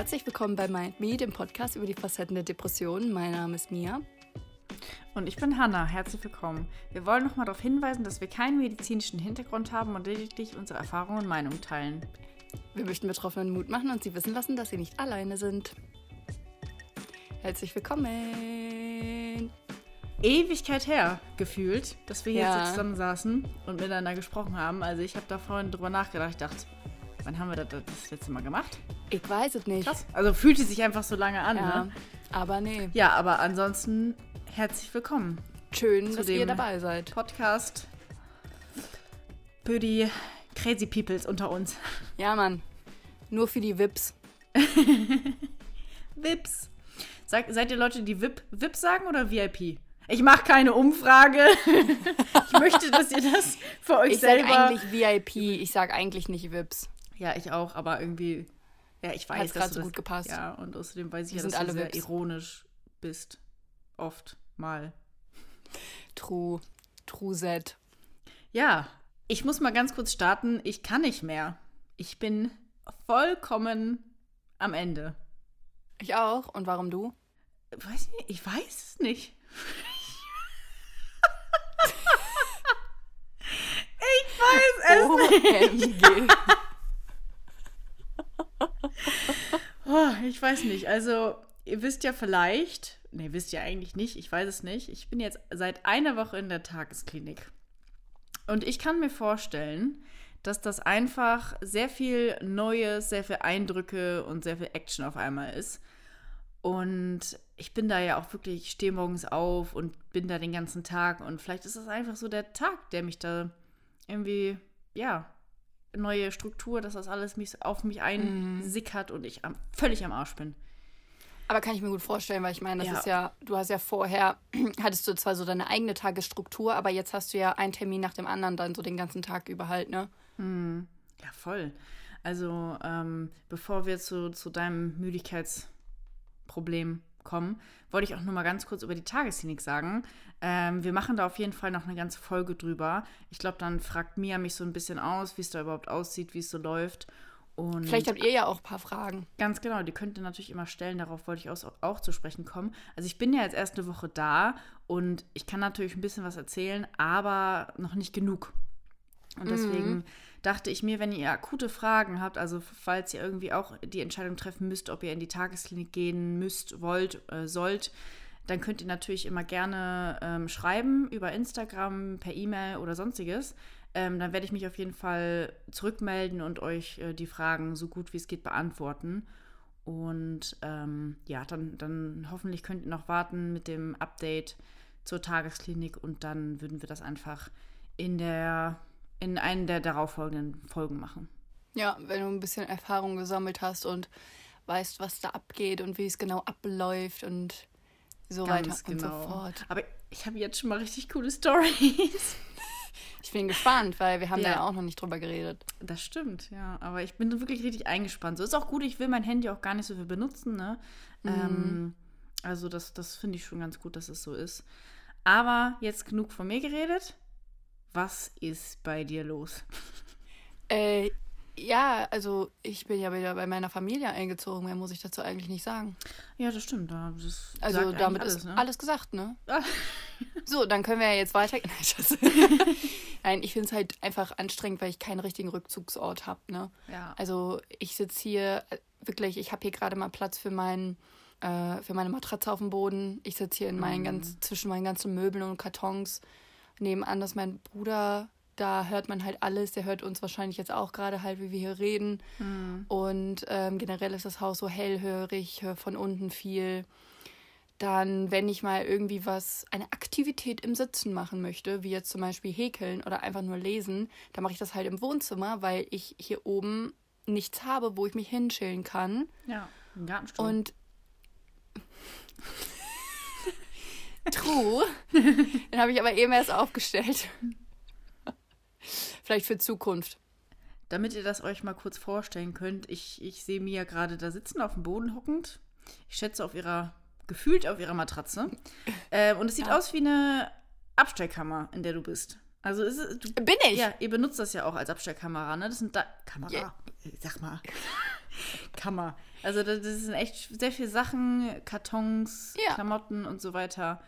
Herzlich willkommen bei Mind Me, dem Podcast über die Facetten der Depression. Mein Name ist Mia. Und ich bin Hanna. Herzlich willkommen. Wir wollen nochmal darauf hinweisen, dass wir keinen medizinischen Hintergrund haben und lediglich unsere Erfahrungen und Meinungen teilen. Wir möchten Betroffenen Mut machen und sie wissen lassen, dass sie nicht alleine sind. Herzlich willkommen. Ewigkeit her gefühlt, dass wir hier Ja. zusammen saßen und miteinander gesprochen haben. Also ich habe da vorhin drüber nachgedacht. Ich dachte, wann haben wir das das letzte Mal gemacht? Ich weiß es nicht. Krass. Also fühlte sich einfach so lange an. Ja, Ne? aber nee. ja, aber ansonsten herzlich willkommen. Schön, dass ihr dabei seid. Podcast für die Crazy Peoples unter uns. Ja, Mann. Nur für die Vips. Vips. Sag, seid ihr Leute, die VIP, VIP sagen oder VIP? Ich mache keine Umfrage. ich möchte, dass ihr das für euch Ich sage selber. eigentlich VIP. Ich sage eigentlich nicht Vips. Ja, ich auch, aber irgendwie. Ja, ich weiß, Hat's dass grad du so das, gut gepasst. Ja, und außerdem weiß ich Wir ja, dass du sehr Vips. ironisch bist. Oft mal. True. True Z. Ja, ich muss mal ganz kurz starten. Ich kann nicht mehr. Ich bin vollkommen am Ende. Ich auch. Und warum du? Weiß nicht, ich weiß es nicht. ich weiß es nicht. Oh, ich weiß nicht. Also, ihr wisst ja vielleicht, nee, wisst ihr eigentlich nicht, ich weiß es nicht. Ich bin jetzt seit einer Woche in der Tagesklinik. Und ich kann mir vorstellen, dass das einfach sehr viel Neues, sehr viel Eindrücke und sehr viel Action auf einmal ist. Und ich bin da ja auch wirklich, ich stehe morgens auf und bin da den ganzen Tag. Und vielleicht ist das einfach so der Tag, der mich da irgendwie, ja, neue Struktur, dass das alles mich, auf mich einsickert und ich am, völlig am Arsch bin. Aber kann ich mir gut vorstellen, weil ich meine, das Ja. ist ja, du hast ja vorher, hattest du zwar so deine eigene Tagesstruktur, aber jetzt hast du ja einen Termin nach dem anderen dann so den ganzen Tag über halt, ne? Ja, voll. Also, ähm, bevor wir zu, zu deinem Müdigkeitsproblem kommen, wollte ich auch nur mal ganz kurz über die Tagesklinik sagen. Ähm, wir machen da auf jeden Fall noch eine ganze Folge drüber. Ich glaube, dann fragt Mia mich so ein bisschen aus, wie es da überhaupt aussieht, wie es so läuft. Und Vielleicht habt ihr ja auch ein paar Fragen. Ganz genau, die könnt ihr natürlich immer stellen, darauf wollte ich auch, auch zu sprechen kommen. Also ich bin ja jetzt erst eine Woche da und ich kann natürlich ein bisschen was erzählen, aber noch nicht genug. Und deswegen dachte ich mir, wenn ihr akute Fragen habt, also falls ihr irgendwie auch die Entscheidung treffen müsst, ob ihr in die Tagesklinik gehen müsst, wollt, äh, sollt, dann könnt ihr natürlich immer gerne ähm, schreiben über Instagram, per E-Mail oder sonstiges. Ähm, dann werde ich mich auf jeden Fall zurückmelden und euch äh, die Fragen so gut wie es geht beantworten. Und ähm, ja, dann, dann hoffentlich könnt ihr noch warten mit dem Update zur Tagesklinik und dann würden wir das einfach in der in einen der darauffolgenden Folgen machen. Ja, wenn du ein bisschen Erfahrung gesammelt hast und weißt, was da abgeht und wie es genau abläuft und so weiter und so fort. genau. Aber ich habe jetzt schon mal richtig coole Stories. Ich bin gespannt, weil wir haben Ja. da ja auch noch nicht drüber geredet. Das stimmt, ja. Aber ich bin wirklich richtig eingespannt. So ist auch gut, ich will mein Handy auch gar nicht so viel benutzen, ne? Ähm, also das, das finde ich schon ganz gut, dass es so ist. Aber jetzt genug von mir geredet. Was ist bei dir los? Äh, ja, also ich bin ja wieder bei meiner Familie eingezogen. Mehr muss ich dazu eigentlich nicht sagen. Ja, das stimmt. Da, das Also damit eigentlich ist ne? alles gesagt, ne? Ah. So, dann können wir ja jetzt weiter. Nein, ich finde es halt einfach anstrengend, weil ich keinen richtigen Rückzugsort habe, ne? Ja. Also ich sitze hier äh, wirklich, ich habe hier gerade mal Platz für meinen äh, für meine Matratze auf dem Boden. Ich sitze hier in Mhm. meinen ganz, zwischen meinen ganzen Möbeln und Kartons. Nebenan ist mein Bruder, da hört man halt alles. Der hört uns wahrscheinlich jetzt auch gerade halt, wie wir hier reden. Mhm. Und ähm, generell ist das Haus so hellhörig, höre von unten viel. Dann, wenn ich mal irgendwie was, eine Aktivität im Sitzen machen möchte, wie jetzt zum Beispiel häkeln oder einfach nur lesen, dann mache ich das halt im Wohnzimmer, weil ich hier oben nichts habe, wo ich mich hinschillen kann. Ja, ein Gartenstuhl. Und True. Den habe ich aber eben erst aufgestellt. Vielleicht für Zukunft. Damit ihr das euch mal kurz vorstellen könnt, ich, ich sehe Mia gerade da sitzen, auf dem Boden hockend. Ich schätze auf ihrer, gefühlt auf ihrer Matratze. Ähm, und es sieht Ja. aus wie eine Abstellkammer, in der du bist. Also ist es, du, Bin ich? ja, ihr benutzt das ja auch als Abstellkamera, ne? Das sind da Kamera. Ja. Sag mal. Kammer. Also das, das sind echt sehr viele Sachen, Kartons, Ja. Klamotten und so weiter.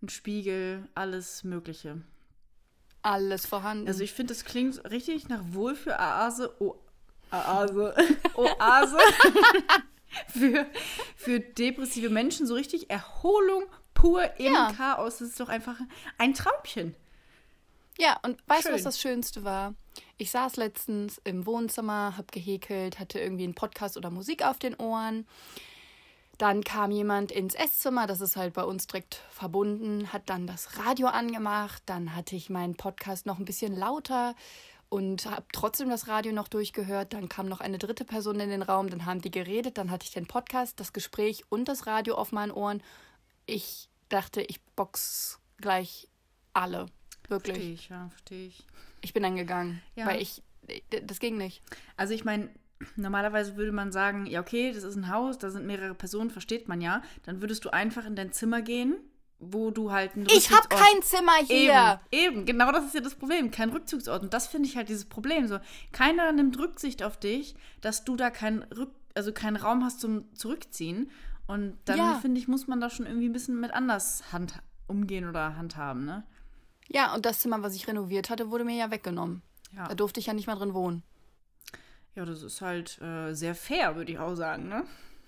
Ein Spiegel, alles Mögliche. Alles vorhanden. Also ich finde, das klingt richtig nach Wohlfühl-Oase. O Oase. Oase. für, für depressive Menschen so richtig Erholung pur im Ja. Chaos. Das ist doch einfach ein Traumchen. Ja, und weißt du, was das Schönste war? Ich saß letztens im Wohnzimmer, hab gehäkelt, hatte irgendwie einen Podcast oder Musik auf den Ohren. Dann kam jemand ins Esszimmer, das ist halt bei uns direkt verbunden, hat dann das Radio angemacht. Dann hatte ich meinen Podcast noch ein bisschen lauter und habe trotzdem das Radio noch durchgehört. Dann kam noch eine dritte Person in den Raum, dann haben die geredet, dann hatte ich den Podcast, das Gespräch und das Radio auf meinen Ohren. Ich dachte, ich box gleich alle. Wirklich. Verstehe ich, ja, verstehe ich. Ich bin dann gegangen, Ja. weil ich, das ging nicht. Also ich meine, normalerweise würde man sagen, ja okay, das ist ein Haus, da sind mehrere Personen, versteht man ja. Dann würdest du einfach in dein Zimmer gehen, wo du halt einen Ich habe kein Zimmer hier. Eben, eben, genau das ist ja das Problem. Kein Rückzugsort. Und das finde ich halt dieses Problem. So, keiner nimmt Rücksicht auf dich, dass du da keinen Rück also keinen Raum hast zum Zurückziehen. Und dann, Ja. finde ich, muss man da schon irgendwie ein bisschen mit anders hand umgehen oder handhaben, ne? Ja, und das Zimmer, was ich renoviert hatte, wurde mir ja weggenommen. Ja, Da durfte ich ja nicht mehr drin wohnen. ja das ist halt äh, sehr fair, würde ich auch sagen, ne?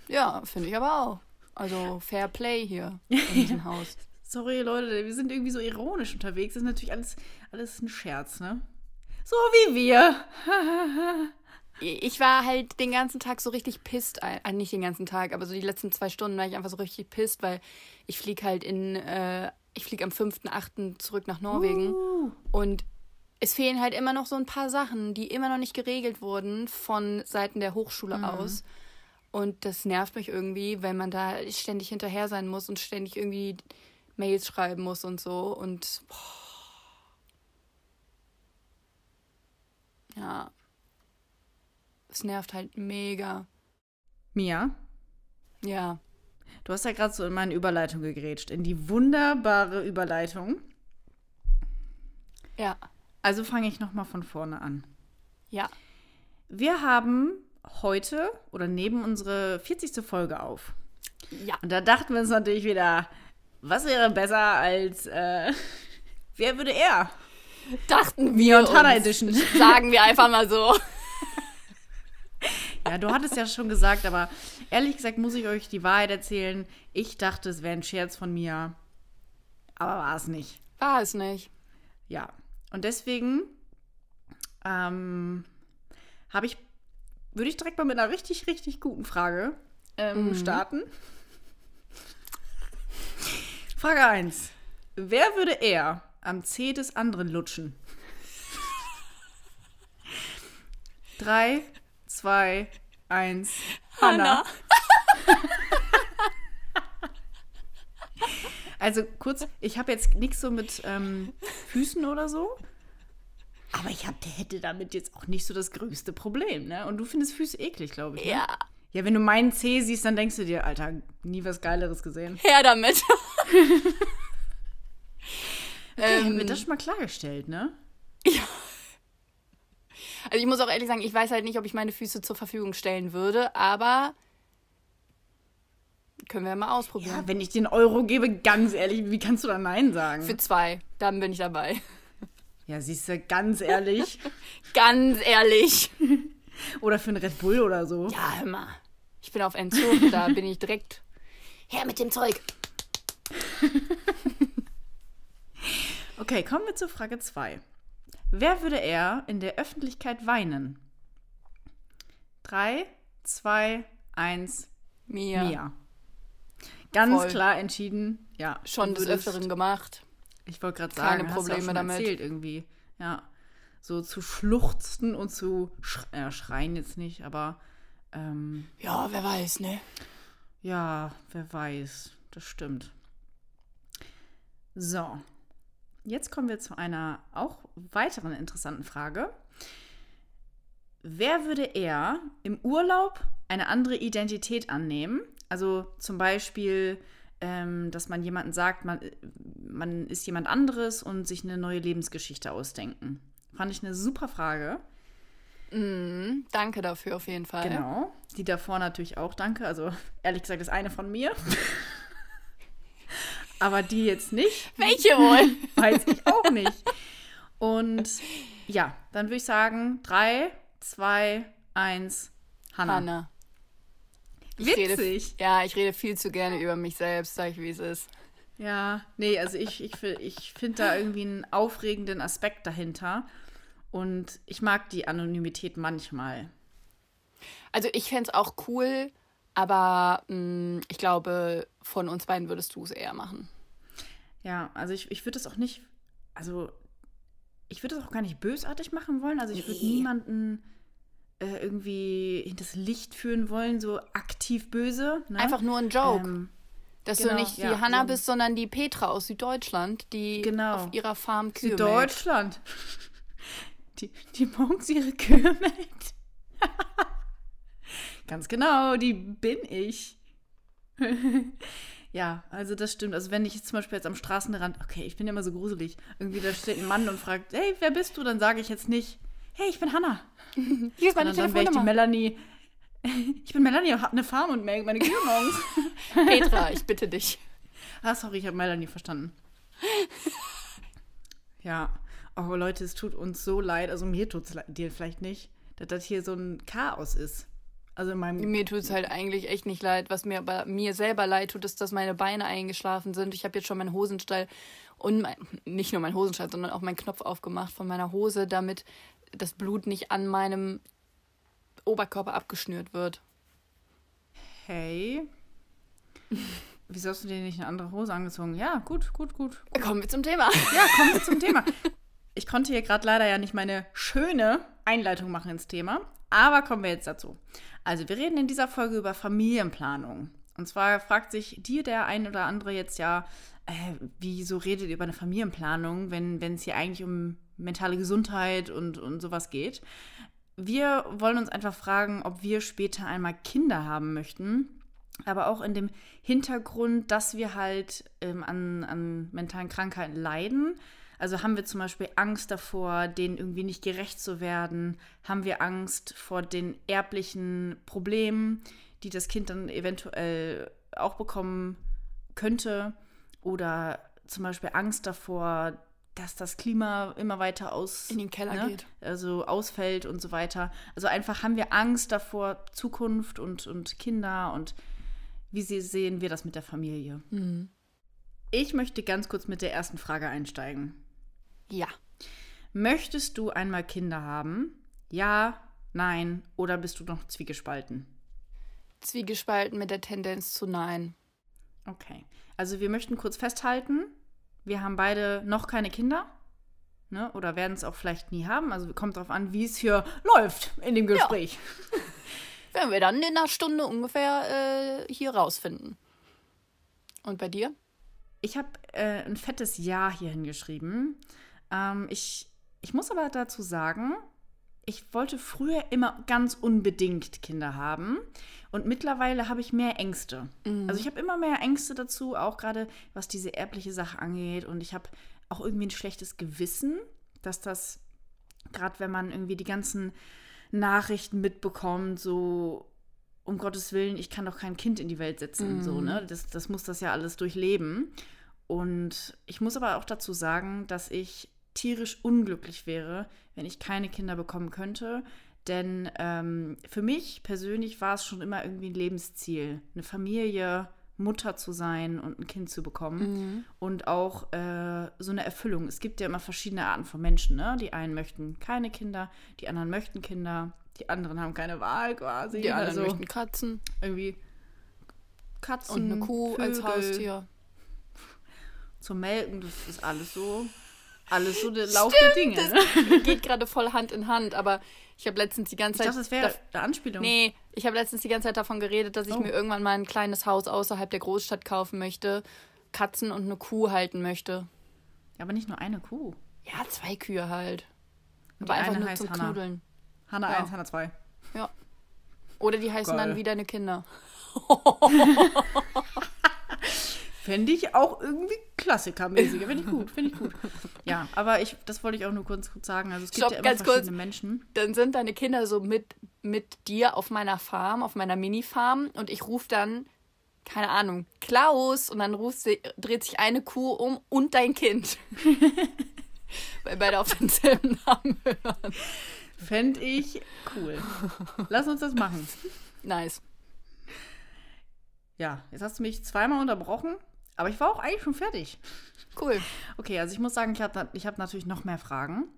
Ja, finde ich aber auch. Also Fair Play hier in diesem Haus. Sorry, Leute, wir sind irgendwie so ironisch unterwegs. Das ist natürlich alles, alles ein Scherz, ne? So wie wir. Ich war halt den ganzen Tag so richtig pisst. Äh, nicht den ganzen Tag, aber so die letzten zwei Stunden war ich einfach so richtig pisst, weil ich fliege halt in, äh, ich fliege am 5.8. zurück nach Norwegen. Uh. Und es fehlen halt immer noch so ein paar Sachen, die immer noch nicht geregelt wurden von Seiten der Hochschule aus. Und das nervt mich irgendwie, wenn man da ständig hinterher sein muss und ständig irgendwie Mails schreiben muss und so. Und boah. ja, es nervt halt mega. Mia, Ja, du hast ja gerade so in meine Überleitung gegrätscht. In die wunderbare Überleitung. ja, Also fange ich nochmal von vorne an. ja. Wir haben heute oder neben unsere 40. Folge auf. Ja, Und da dachten wir uns natürlich wieder, was wäre besser als, äh, wer würde er? dachten wir und Hannah. Edition. Sagen wir einfach mal so. Ja, du hattest ja schon gesagt, aber ehrlich gesagt muss ich euch die Wahrheit erzählen. Ich dachte, es wäre ein Scherz von mir, aber war es nicht. War es nicht. Ja, und deswegen ähm, habe ich, würde ich direkt mal mit einer richtig, richtig guten Frage ähm, starten. Frage 1. Wer würde eher am Zeh des anderen lutschen? 3, 2, 1. Hannah. Also kurz, ich habe jetzt nichts so mit ähm, Füßen oder so. Aber ich hab, der hätte damit jetzt auch nicht so das größte Problem, ne? Und du findest Füße eklig, glaube ich. Ne? Ja, Ja, wenn du meinen Zeh siehst, dann denkst du dir, Alter, nie was Geileres gesehen. her damit. Okay, haben wir Ähm, das schon mal klargestellt, ne? Also ich muss auch ehrlich sagen, ich weiß halt nicht, ob ich meine Füße zur Verfügung stellen würde, aber können wir mal ausprobieren. Ja, wenn ich den Euro gebe, ganz ehrlich, wie kannst du da Nein sagen? Für zwei, dann bin ich dabei. ja, siehst du, ganz ehrlich. Ganz ehrlich. oder für einen Red Bull oder so. Ja, hör mal. Ich bin auf Entzug, da bin ich direkt her mit dem Zeug. Okay, kommen wir zur Frage 2. Wer würde eher in der Öffentlichkeit weinen? 3, 2, 1, Mia. Mia. Ganz Voll. klar entschieden, ja. Schon des Öfteren gemacht. Ich wollte gerade Keine sagen, hast du auch Probleme schon damit. erzählt irgendwie. Ja. So zu schluchzen und zu sch äh, schreien jetzt nicht, aber ähm, Ja, wer weiß, ne? ja, wer weiß. Das stimmt. So. Jetzt kommen wir zu einer auch weiteren interessanten Frage. Wer würde eher im Urlaub eine andere Identität annehmen? Also zum Beispiel, ähm, dass man jemanden sagt, man, man ist jemand anderes und sich eine neue Lebensgeschichte ausdenken. Fand ich eine super Frage. Mm, danke dafür auf jeden Fall. Genau. Die davor natürlich auch danke. Also ehrlich gesagt ist eine von mir. Aber die jetzt nicht. Welche wohl? Weiß ich auch nicht. Und ja, dann würde ich sagen, drei, zwei, eins, Hanna. Hanna. Ich Witzig. Rede, ja, ich rede viel zu gerne über mich selbst, sag ich, wie es ist. Ja, nee, also ich, ich, ich finde da irgendwie einen aufregenden Aspekt dahinter. Und ich mag die Anonymität manchmal. Also ich fände es auch cool, aber mh, ich glaube, von uns beiden würdest du es eher machen. Ja, also ich, ich würde das auch nicht, also ich würde das auch gar nicht bösartig machen wollen. Also ich würde Nee. niemanden äh, irgendwie hinters Licht führen wollen, so aktiv böse. Ne? Einfach nur ein Joke. Ähm, dass genau, du nicht die ja, Hanna so- bist, sondern die Petra aus Süddeutschland, die Genau. auf ihrer Farm Kühe. Süddeutschland. Die, die morgens ihre Kühe melkt. Ganz genau, die bin ich. ja, also das stimmt. Also wenn ich jetzt zum Beispiel jetzt am Straßenrand, okay, ich bin ja immer so gruselig, irgendwie da steht ein Mann und fragt, hey, wer bist du? Dann sage ich jetzt nicht, hey, ich bin Hanna. Hier ist meine Sondern dann wäre ich die Telefonnummer. Melanie. Ich bin Melanie und habe eine Farm und meine Kühe morgens. Petra, ich bitte dich. Ah, sorry, ich habe Melanie verstanden. Ja. Oh, Leute, es tut uns so leid. Also mir tut es dir vielleicht nicht, dass das hier so ein Chaos ist. Also in meinem. Mir tut es halt eigentlich echt nicht leid. Was mir aber mir selber leid tut, ist, dass meine Beine eingeschlafen sind. Ich habe jetzt schon meinen Hosenstall und mein, nicht nur meinen Hosenstall, sondern auch meinen Knopf aufgemacht von meiner Hose, damit das Blut nicht an meinem Oberkörper abgeschnürt wird. Hey. Wieso hast du dir nicht eine andere Hose angezogen? Ja, gut, gut, gut. Kommen wir zum Thema. Ja, kommen wir zum Thema. Ich konnte hier gerade leider ja nicht meine schöne Einleitung machen ins Thema, aber kommen wir jetzt dazu. Also, wir reden in dieser Folge über Familienplanung. Und zwar fragt sich dir der ein oder andere jetzt ja, äh, wieso redet ihr über eine Familienplanung, wenn es hier eigentlich um mentale Gesundheit und, und sowas geht? Wir wollen uns einfach fragen, ob wir später einmal Kinder haben möchten aber auch in dem Hintergrund, dass wir halt ähm, an, an mentalen Krankheiten leiden. Also haben wir zum Beispiel Angst davor, denen irgendwie nicht gerecht zu werden? Haben wir Angst vor den erblichen Problemen, die das Kind dann eventuell auch bekommen könnte? Oder zum Beispiel Angst davor, dass das Klima immer weiter aus In den Keller ne? geht. also ausfällt und so weiter. Also einfach haben wir Angst davor, Zukunft und, und Kinder und wie sie- sehen wir das mit der Familie? Mhm. Ich möchte ganz kurz mit der ersten Frage einsteigen. Ja. Möchtest du einmal Kinder haben? Ja, nein oder bist du noch zwiegespalten? Zwiegespalten mit der Tendenz zu Nein. Okay. Also wir möchten kurz festhalten, wir haben beide noch keine Kinder. Ne? Oder werden es auch vielleicht nie haben. Also kommt darauf an, wie es hier läuft in dem Gespräch. Werden wir dann in einer Stunde ungefähr äh, hier rausfinden. Und bei dir? Ich habe äh, ein fettes Ja hier hingeschrieben. Ähm, ich, ich muss aber dazu sagen, ich wollte früher immer ganz unbedingt Kinder haben. Und mittlerweile habe ich mehr Ängste. Also ich habe immer mehr Ängste dazu, auch gerade was diese erbliche Sache angeht. Und ich habe auch irgendwie ein schlechtes Gewissen, dass das, gerade wenn man irgendwie die ganzen Nachrichten mitbekommt, so um Gottes Willen, ich kann doch kein Kind in die Welt setzen. So, ne? das, das muss das ja alles durchleben. Und ich muss aber auch dazu sagen, dass ich tierisch unglücklich wäre, wenn ich keine Kinder bekommen könnte. Denn ähm, für mich persönlich war es schon immer irgendwie ein Lebensziel, eine Familie, Mutter zu sein und ein Kind zu bekommen. Und auch äh, so eine Erfüllung. Es gibt ja immer verschiedene Arten von Menschen. Ne? Die einen möchten keine Kinder, die anderen möchten Kinder, die anderen haben keine Wahl quasi. Die anderen also möchten Katzen irgendwie Katzen und eine Kuh als Vögel Haustier. Zum Melken, das ist alles so, alles so der Lauf der Dinge. Ne? Geht gerade voll Hand in Hand, aber ich habe letztens die ganze Ich Zeit. dachte, das wäre eine Anspielung. Nee, ich habe letztens die ganze Zeit davon geredet, dass ich Oh. mir irgendwann mal ein kleines Haus außerhalb der Großstadt kaufen möchte, Katzen und eine Kuh halten möchte. Aber nicht nur eine Kuh. Ja, zwei Kühe halt. Und Aber einfach eine nur heißt zum Hannah. Knuddeln. Hanna Ja. 1, Hanna 2. Ja. Oder die heißen Geil. dann wie deine Kinder. Fände ich auch irgendwie klassikermäßiger. Finde ich gut, finde ich gut. Ja, aber ich, das wollte ich auch nur kurz, kurz sagen. Also es gibt Stopp, ja immer ganz verschiedene kurz. Menschen. Dann sind deine Kinder so mit, mit dir auf meiner Farm, auf meiner Mini-Farm und ich rufe dann, keine Ahnung, Klaus und dann rufst, sie- dreht sich eine Kuh um und dein Kind. Weil beide auf denselben Namen hören. Fände ich cool. Lass uns das machen. Nice. Ja, jetzt hast du mich zweimal unterbrochen, aber ich war auch eigentlich schon fertig. Cool. Okay, also ich muss sagen, ich habe ich hab natürlich noch mehr Fragen.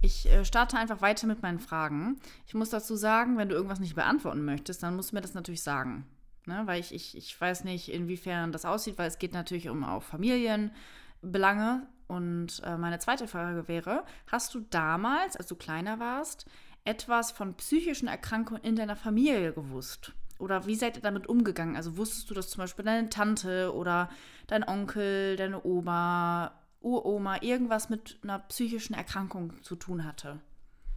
Ich äh, starte einfach weiter mit meinen Fragen. Ich muss dazu sagen, wenn du irgendwas nicht beantworten möchtest, dann musst du mir das natürlich sagen. Ne? Weil ich, ich, ich weiß nicht, inwiefern das aussieht, weil es geht natürlich um auch Familienbelange. Und äh, meine zweite Frage wäre, hast du damals, als du kleiner warst, etwas von psychischen Erkrankungen in deiner Familie gewusst? Oder wie seid ihr damit umgegangen? Also wusstest du, dass zum Beispiel deine Tante oder dein Onkel, deine Oma, Uroma irgendwas mit einer psychischen Erkrankung zu tun hatte?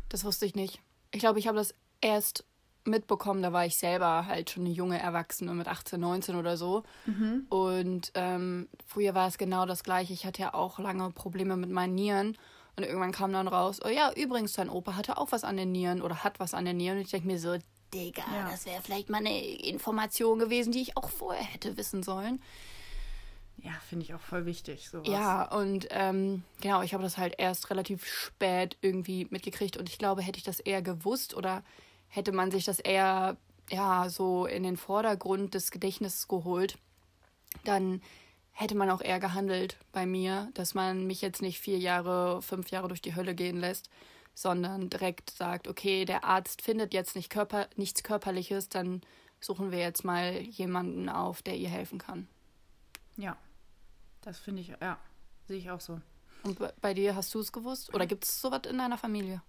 Das wusste ich nicht. Ich glaube, ich habe das erst mitbekommen, da war ich selber halt schon eine junge Erwachsene mit 18, 19 oder so. Und ähm, früher war es genau das gleiche. Ich hatte ja auch lange Probleme mit meinen Nieren. Und irgendwann kam dann raus, oh ja, übrigens, dein Opa hatte auch was an den Nieren oder hat was an den Nieren. Und ich denke mir so, Digga, Ja. das wäre vielleicht mal eine Information gewesen, die ich auch vorher hätte wissen sollen. Ja, finde ich auch voll wichtig. Sowas. Ja, und ähm, genau, ich habe das halt erst relativ spät irgendwie mitgekriegt und ich glaube, hätte ich das eher gewusst oder hätte man sich das eher ja so in den Vordergrund des Gedächtnisses geholt, dann hätte man auch eher gehandelt bei mir, dass man mich jetzt nicht vier Jahre, fünf Jahre durch die Hölle gehen lässt, sondern direkt sagt, okay, der Arzt findet jetzt nicht Körper, nichts Körperliches, dann suchen wir jetzt mal jemanden auf, der ihr helfen kann. Ja, das finde ich, ja, sehe ich auch so. Und bei- bei dir hast du es gewusst? Oder gibt es sowas in deiner Familie?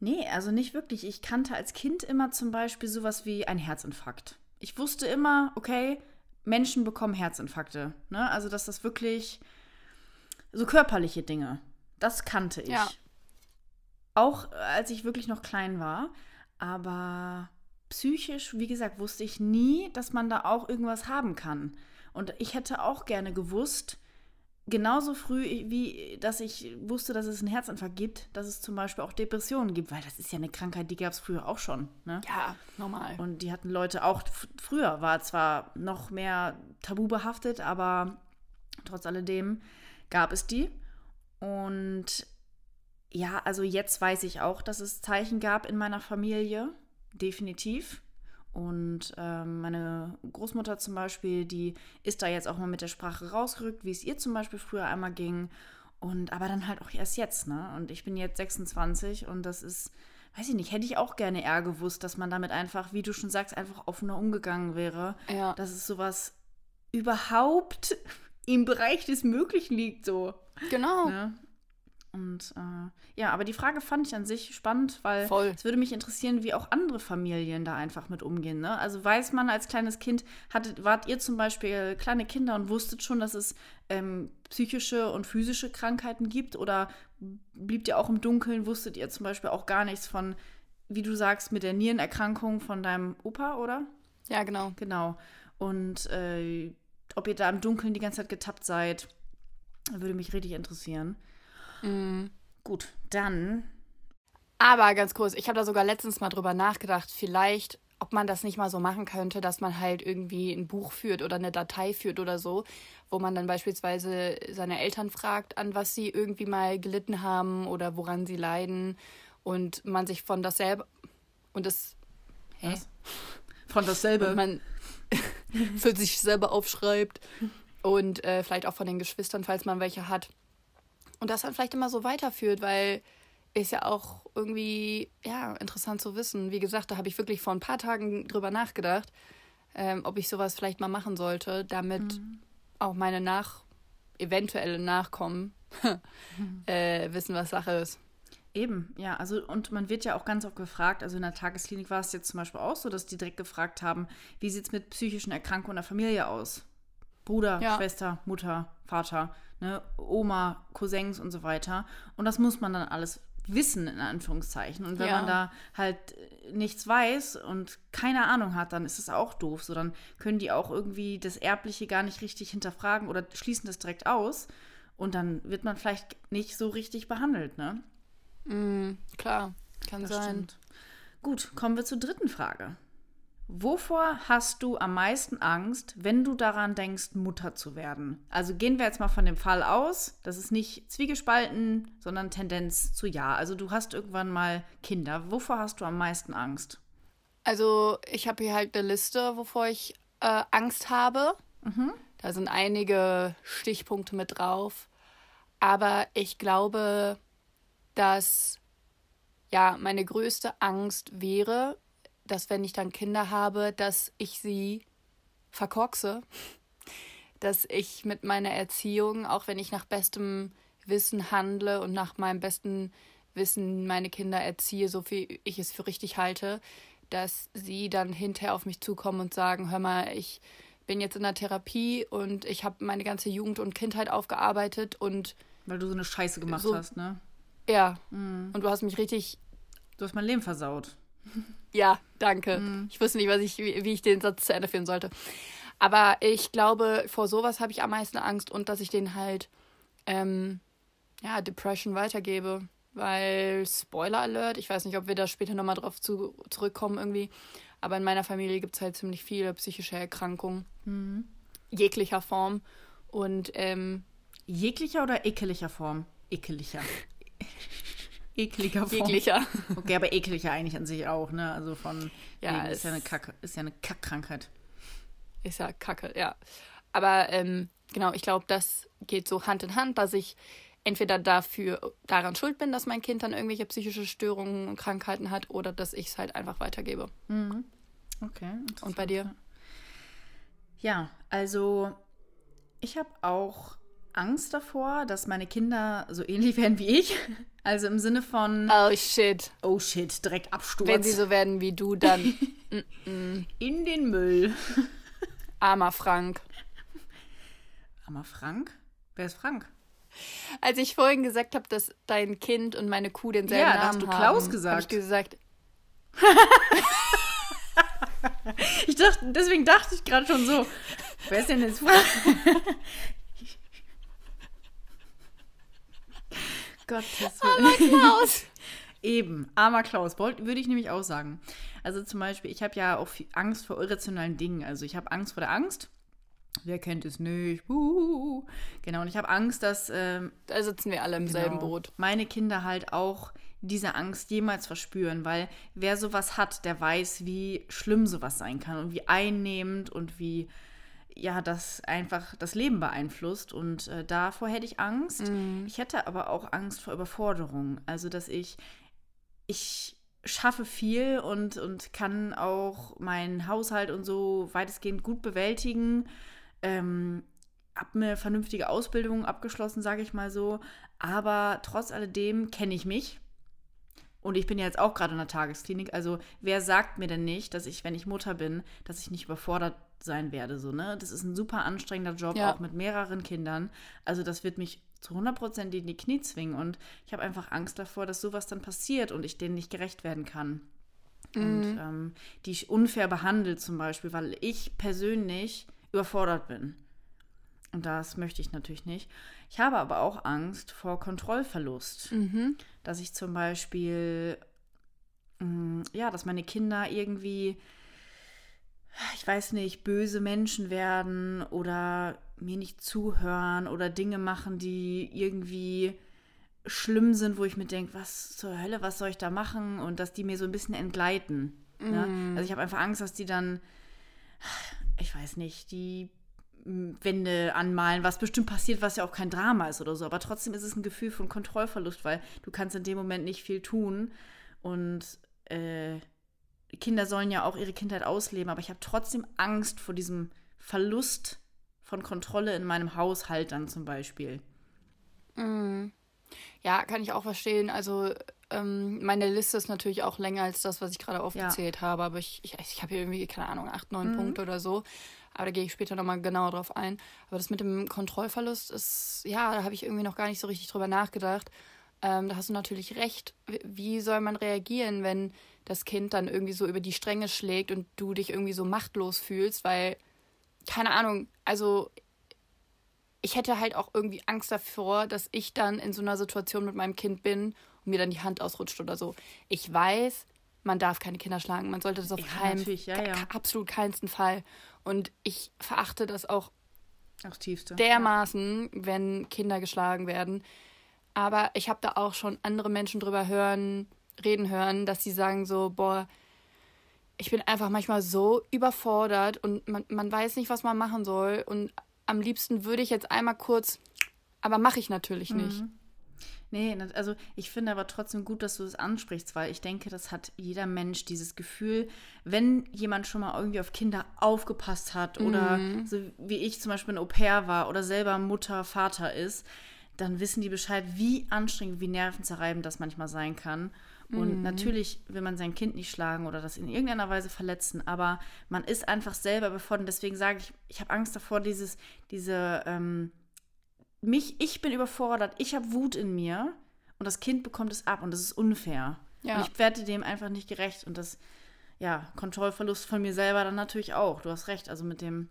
Nee, also nicht wirklich. Ich kannte als Kind immer zum Beispiel sowas wie ein Herzinfarkt. Ich wusste immer, okay, Menschen bekommen Herzinfarkte. Ne? Also, dass das wirklich so körperliche Dinge. Das kannte ich. Ja. Auch äh, als ich wirklich noch klein war. Aber psychisch, wie gesagt, wusste ich nie, dass man da auch irgendwas haben kann. Und ich hätte auch gerne gewusst, genauso früh, wie dass ich wusste, dass es einen Herzinfarkt gibt, dass es zum Beispiel auch Depressionen gibt, weil das ist ja eine Krankheit, die gab es früher auch schon. Ne? Ja, normal. Und die hatten Leute auch, früher war zwar noch mehr tabu behaftet, aber trotz alledem gab es die. Und ja, also jetzt weiß ich auch, dass es Zeichen gab in meiner Familie, definitiv. Und ähm, meine Großmutter zum Beispiel, die ist da jetzt auch mal mit der Sprache rausgerückt, wie es ihr zum Beispiel früher einmal ging. Und aber dann halt auch erst jetzt, ne? Und ich bin jetzt 26 und das ist, weiß ich nicht, hätte ich auch gerne eher gewusst, dass man damit einfach, wie du schon sagst, einfach offener umgegangen wäre. Ja. Dass es sowas überhaupt im Bereich des Möglichen liegt, so. Genau. Ne? Und äh, ja, aber die Frage fand ich an sich spannend, weil Voll. es würde mich interessieren, wie auch andere Familien da einfach mit umgehen. Ne? Also weiß man als kleines Kind, hattet, wart ihr zum Beispiel kleine Kinder und wusstet schon, dass es ähm, psychische und physische Krankheiten gibt? Oder bliebt ihr auch im Dunkeln, wusstet ihr zum Beispiel auch gar nichts von, wie du sagst, mit der Nierenerkrankung von deinem Opa, oder? Ja, genau. Genau. Und äh, ob ihr da im Dunkeln die ganze Zeit getappt seid, würde mich richtig interessieren. Mhm. Gut, dann. Aber ganz kurz, ich habe da sogar letztens mal drüber nachgedacht, vielleicht, ob man das nicht mal so machen könnte, dass man halt irgendwie ein Buch führt oder eine Datei führt oder so, wo man dann beispielsweise seine Eltern fragt, an was sie irgendwie mal gelitten haben oder woran sie leiden und man sich von dasselbe und das hä? Was? Von dasselbe. und man für sich selber aufschreibt und äh, vielleicht auch von den Geschwistern, falls man welche hat. Und das dann vielleicht immer so weiterführt, weil ist ja auch irgendwie ja interessant zu wissen. Wie gesagt, da habe ich wirklich vor ein paar Tagen drüber nachgedacht, ähm, ob ich sowas vielleicht mal machen sollte, damit auch meine nach eventuelle Nachkommen äh, wissen, was Sache ist. Eben, ja, also und man wird ja auch ganz oft gefragt, also in der Tagesklinik war es jetzt zum Beispiel auch so, dass die direkt gefragt haben, wie sieht es mit psychischen Erkrankungen der Familie aus? Bruder, Ja. Schwester, Mutter, Vater, ne, Oma, Cousins und so weiter. Und das muss man dann alles Wissen in Anführungszeichen. Und wenn Ja. man da halt nichts weiß und keine Ahnung hat, dann ist es auch doof. So, dann können die auch irgendwie das Erbliche gar nicht richtig hinterfragen oder schließen das direkt aus. Und dann wird man vielleicht nicht so richtig behandelt, ne? Mhm, klar, kann Das sein. stimmt. Gut, kommen wir zur dritten Frage. Wovor hast du am meisten Angst, wenn du daran denkst, Mutter zu werden? Also gehen wir jetzt mal von dem Fall aus, das ist nicht zwiegespalten, sondern Tendenz zu ja. Also du hast irgendwann mal Kinder. Wovor hast du am meisten Angst? Also, ich habe hier halt eine Liste, wovor ich äh, Angst habe. Da sind einige Stichpunkte mit drauf. Aber ich glaube, dass ja meine größte Angst wäre, dass wenn ich dann Kinder habe, dass ich sie verkorkse. Dass ich mit meiner Erziehung, auch wenn ich nach bestem Wissen handle und nach meinem besten Wissen meine Kinder erziehe, so viel ich es für richtig halte, dass sie dann hinterher auf mich zukommen und sagen, hör mal, ich bin jetzt in der Therapie und ich habe meine ganze Jugend und Kindheit aufgearbeitet und Weil du so eine Scheiße gemacht So- hast, ne? Ja, und du hast mich richtig Du hast mein Leben versaut. Ja, danke. Ich wusste nicht, was ich, wie, wie ich den Satz zu Ende führen sollte. Aber ich glaube, vor sowas habe ich am meisten Angst und dass ich den halt, ähm, ja, Depression weitergebe. Weil, Spoiler Alert, ich weiß nicht, ob wir da später nochmal drauf zu, zurückkommen irgendwie. Aber in meiner Familie gibt es halt ziemlich viele psychische Erkrankungen. Jeglicher Form. Und, ähm, Jeglicher oder ekeliger Form? Ekeliger. Ekliger Form. jeglicher. Okay, aber ekliger eigentlich an sich auch, ne? Also von Ja, ist ja eine Kacke, ist ja eine Kackkrankheit. Ist ja kacke, ja. Aber ähm, genau, ich glaube, das geht so Hand in Hand, dass ich entweder dafür daran schuld bin, dass mein Kind dann irgendwelche psychische Störungen und Krankheiten hat, oder dass ich es halt einfach weitergebe. Okay. Und bei dir? Ja, also ich habe auch Angst davor, dass meine Kinder so ähnlich werden wie ich. Also im Sinne von, Oh shit. oh shit, direkt Absturz Wenn sie so werden wie du, dann in den Müll. armer Frank. Aber Frank? Wer ist Frank? Als ich vorhin gesagt habe, dass dein Kind und meine Kuh denselben Ja, da Namen hast du haben, Klaus Hab gesagt. ich gesagt, Ich dachte, deswegen dachte ich gerade schon so, wer ist denn jetzt Frank? Gottes Willen. Klaus. Eben, armer Klaus, würde ich nämlich auch sagen. Also zum Beispiel, ich habe ja auch Angst vor irrationalen Dingen. Also ich habe Angst vor der Angst. Wer kennt es nicht? Buh. Genau, und ich habe Angst, dass ähm, Da sitzen wir alle im selben genau, Boot. meine Kinder halt auch diese Angst jemals verspüren, weil wer sowas hat, der weiß, wie schlimm sowas sein kann und wie einnehmend und wie ja, das einfach das Leben beeinflusst. Und äh, davor hätte ich Angst. Ich hätte aber auch Angst vor Überforderung. Also, dass ich, ich schaffe viel und, und kann auch meinen Haushalt und so weitestgehend gut bewältigen. Ähm, habe eine vernünftige Ausbildung abgeschlossen, sage ich mal so. Aber trotz alledem kenne ich mich. Und ich bin ja jetzt auch gerade in der Tagesklinik. Also wer sagt mir denn nicht, dass ich, wenn ich Mutter bin, dass ich nicht überfordert sein werde? So, ne? Das ist ein super anstrengender Job, Ja. auch mit mehreren Kindern. Also das wird mich zu 100% in die Knie zwingen. Und ich habe einfach Angst davor, dass sowas dann passiert und ich denen nicht gerecht werden kann. Und ähm, die ich unfair behandelt zum Beispiel, weil ich persönlich überfordert bin. Und das möchte ich natürlich nicht. Ich habe aber auch Angst vor Kontrollverlust. Dass ich zum Beispiel, mh, ja, dass meine Kinder irgendwie, ich weiß nicht, böse Menschen werden oder mir nicht zuhören oder Dinge machen, die irgendwie schlimm sind, wo ich mir denke, was zur Hölle, was soll ich da machen? Und dass die mir so ein bisschen entgleiten. Ja? Also ich habe einfach Angst, dass die dann, ich weiß nicht, die Wände anmalen, was bestimmt passiert, was ja auch kein Drama ist oder so. Aber trotzdem ist es ein Gefühl von Kontrollverlust, weil du kannst in dem Moment nicht viel tun. Und äh, Kinder sollen ja auch ihre Kindheit ausleben, aber ich habe trotzdem Angst vor diesem Verlust von Kontrolle in meinem Haushalt dann zum Beispiel. Ja, kann ich auch verstehen. Also ähm, meine Liste ist natürlich auch länger als das, was ich gerade aufgezählt habe. Aber ich, ich, ich habe hier irgendwie, keine Ahnung, acht, neun Punkte oder so. Aber da gehe ich später nochmal genauer drauf ein. Aber das mit dem Kontrollverlust ist, ja, da habe ich irgendwie noch gar nicht so richtig drüber nachgedacht. ähm, da hast du natürlich recht. Wie soll man reagieren, wenn das Kind dann irgendwie so über die Stränge schlägt und du dich irgendwie so machtlos fühlst, weil, keine Ahnung, also ich hätte halt auch irgendwie Angst davor, dass ich dann in so einer Situation mit meinem Kind bin und mir dann die Hand ausrutscht oder so. Ich weiß, man darf keine Kinder schlagen. Man sollte das auf Ja, keinen, ja, ja. absolut keinsten Fall. Und ich verachte das auch Aufs Tiefste. dermaßen, wenn Kinder geschlagen werden. Aber ich habe da auch schon andere Menschen drüber hören, reden hören, dass sie sagen so, boah, ich bin einfach manchmal so überfordert und man, man weiß nicht, was man machen soll. Und am liebsten würde ich jetzt einmal kurz, aber mache ich natürlich nicht. Nee, na- also ich finde aber trotzdem gut, dass du das ansprichst, weil ich denke, das hat jeder Mensch dieses Gefühl, wenn jemand schon mal irgendwie auf Kinder aufgepasst hat oder so wie ich zum Beispiel ein Au-pair war oder selber Mutter, Vater ist, dann wissen die Bescheid, wie anstrengend, wie nervenzerreibend das manchmal sein kann. Und natürlich will man sein Kind nicht schlagen oder das in irgendeiner Weise verletzen, aber man ist einfach selber befordert. Deswegen sage ich, ich habe Angst davor, dieses, diese, ähm, mich, ich bin überfordert, ich habe Wut in mir und das Kind bekommt es ab und das ist unfair. Ja. Und ich werde dem einfach nicht gerecht und das, ja, Kontrollverlust von mir selber dann natürlich auch. Du hast recht, also mit dem,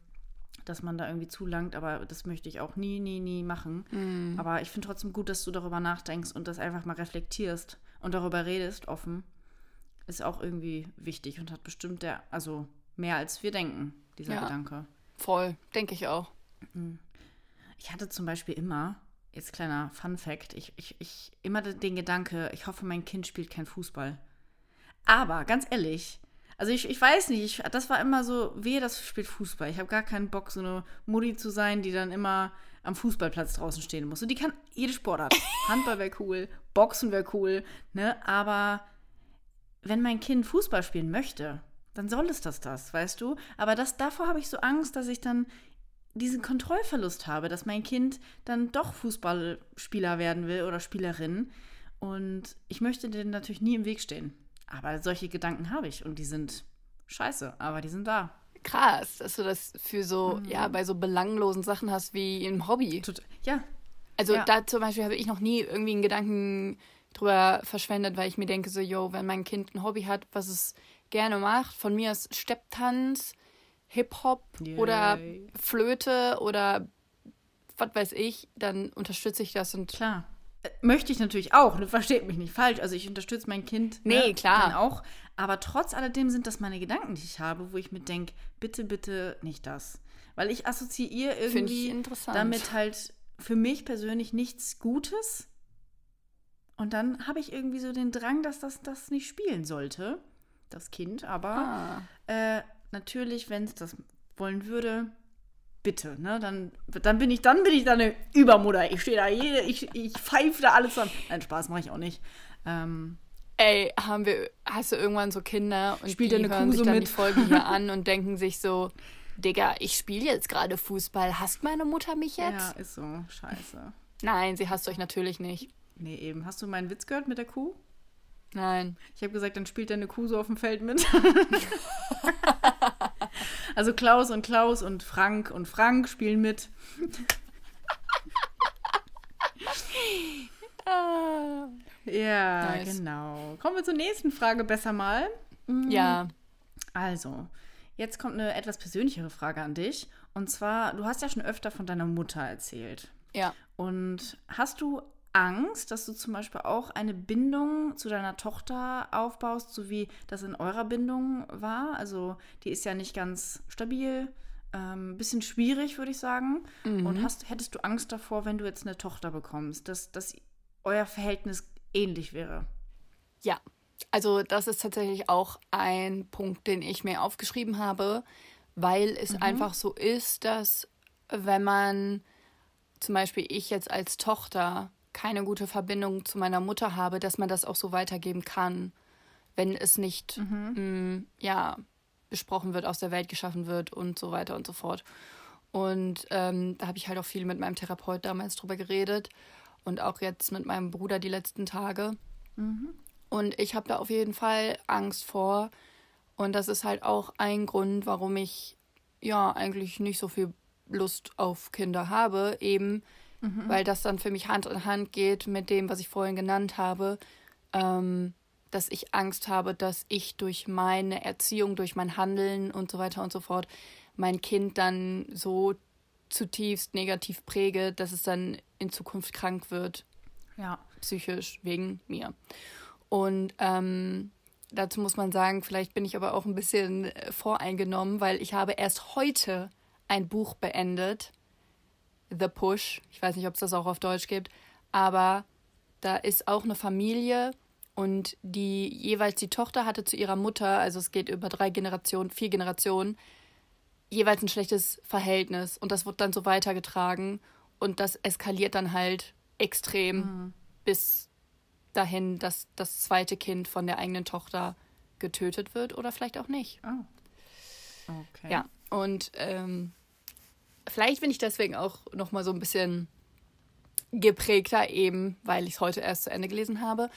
dass man da irgendwie zulangt, aber das möchte ich auch nie, nie, nie machen. Mhm. Aber ich finde trotzdem gut, dass du darüber nachdenkst und das einfach mal reflektierst und darüber redest, offen. Ist auch irgendwie wichtig und hat bestimmt der, also mehr als wir denken, dieser Ja. Gedanke. Voll, denke ich auch. Ich hatte zum Beispiel immer, jetzt kleiner Fun Fact, ich, ich, ich immer den Gedanke, ich hoffe, mein Kind spielt kein Fußball. Aber ganz ehrlich, also ich, ich weiß nicht, ich, das war immer so, wehe, das spielt Fußball. Ich habe gar keinen Bock, so eine Mutti zu sein, die dann immer am Fußballplatz draußen stehen muss. Und die kann jede Sportart. Handball wäre cool, Boxen wäre cool, ne? Aber wenn mein Kind Fußball spielen möchte, dann soll es das das, weißt du? Aber das, davor habe ich so Angst, dass ich dann diesen Kontrollverlust habe, dass mein Kind dann doch Fußballspieler werden will oder Spielerin. Und ich möchte denen natürlich nie im Weg stehen. Aber solche Gedanken habe ich und die sind scheiße, aber die sind da. Krass, dass du das für so, Mhm. ja, bei so belanglosen Sachen hast wie im Hobby. Tot- Ja, Also Ja. da zum Beispiel habe ich noch nie irgendwie einen Gedanken drüber verschwendet, weil ich mir denke so, yo, wenn mein Kind ein Hobby hat, was es gerne macht, von mir ist Stepptanz, Hip-Hop oder. Flöte oder was weiß ich, dann unterstütze ich das und klar. Äh, Möchte ich natürlich auch, ne, versteht mich nicht falsch. Also ich unterstütze mein Kind. Nee, ne, klar. Auch. Aber trotz alledem sind das meine Gedanken, die ich habe, wo ich mir denke, bitte, bitte nicht das. Weil ich assoziiere ich irgendwie interessant. damit halt für mich persönlich nichts Gutes. Und dann habe ich irgendwie so den Drang, dass das das nicht spielen sollte, das Kind. Aber ah, äh, natürlich, wenn es das wollen würde, bitte, ne? Dann, dann bin ich, dann bin ich da eine Übermutter. Ich stehe da jede, ich, ich pfeife da alles an. Nein, Spaß mache ich auch nicht. Ähm, ey, haben wir, hast du irgendwann so Kinder und Spielt die deine hören Kuh sich so dann die mit? Folge hier an und denken sich so, Digga, ich spiele jetzt gerade Fußball. Hasst meine Mutter mich ja, jetzt? ist so. Scheiße. Nein, sie hasst euch natürlich nicht. Nee, eben. Hast du meinen Witz gehört mit der Kuh? Nein. Ich habe gesagt, dann spielt deine Kuh so auf dem Feld mit. also Klaus und Klaus und Frank und Frank spielen mit. Ah. Ja, Nice. genau. Kommen wir zur nächsten Frage besser mal. Mhm. Ja, Also, jetzt kommt eine etwas persönlichere Frage an dich. Und zwar, du hast ja schon öfter von deiner Mutter erzählt. ja. Und hast du Angst, dass du zum Beispiel auch eine Bindung zu deiner Tochter aufbaust, so wie das in eurer Bindung war? Also, die ist ja nicht ganz stabil, ein ähm, bisschen schwierig, würde ich sagen. Und hast, hättest du Angst davor, wenn du jetzt eine Tochter bekommst, dass, dass euer Verhältnis ähnlich wäre? Ja, also das ist tatsächlich auch ein Punkt, den ich mir aufgeschrieben habe, weil es einfach so ist, dass wenn man zum Beispiel ich jetzt als Tochter keine gute Verbindung zu meiner Mutter habe, dass man das auch so weitergeben kann, wenn es nicht mh, ja besprochen wird, aus der Welt geschaffen wird und so weiter und so fort. Und ähm, da habe ich halt auch viel mit meinem Therapeut damals drüber geredet und auch jetzt mit meinem Bruder die letzten Tage. Und ich habe da auf jeden Fall Angst vor. Und das ist halt auch ein Grund, warum ich ja eigentlich nicht so viel Lust auf Kinder habe. Eben, mhm. weil das dann für mich Hand in Hand geht mit dem, was ich vorhin genannt habe, ähm, dass ich Angst habe, dass ich durch meine Erziehung, durch mein Handeln und so weiter und so fort mein Kind dann so zutiefst negativ präge, dass es dann in Zukunft krank wird. Ja. Psychisch wegen mir. Und ähm, dazu muss man sagen, vielleicht bin ich aber auch ein bisschen äh, voreingenommen, weil ich habe erst heute ein Buch beendet. The Push. Ich weiß nicht, ob es das auch auf Deutsch gibt. Aber da ist auch eine Familie und die jeweils die Tochter hatte zu ihrer Mutter, also es geht über drei Generationen, vier Generationen, jeweils ein schlechtes Verhältnis und das wird dann so weitergetragen und das eskaliert dann halt extrem mhm. bis dahin, dass das zweite Kind von der eigenen Tochter getötet wird oder vielleicht auch nicht. Oh. Okay. Ja, und ähm, vielleicht bin ich deswegen auch noch mal so ein bisschen geprägter eben, weil ich es heute erst zu Ende gelesen habe.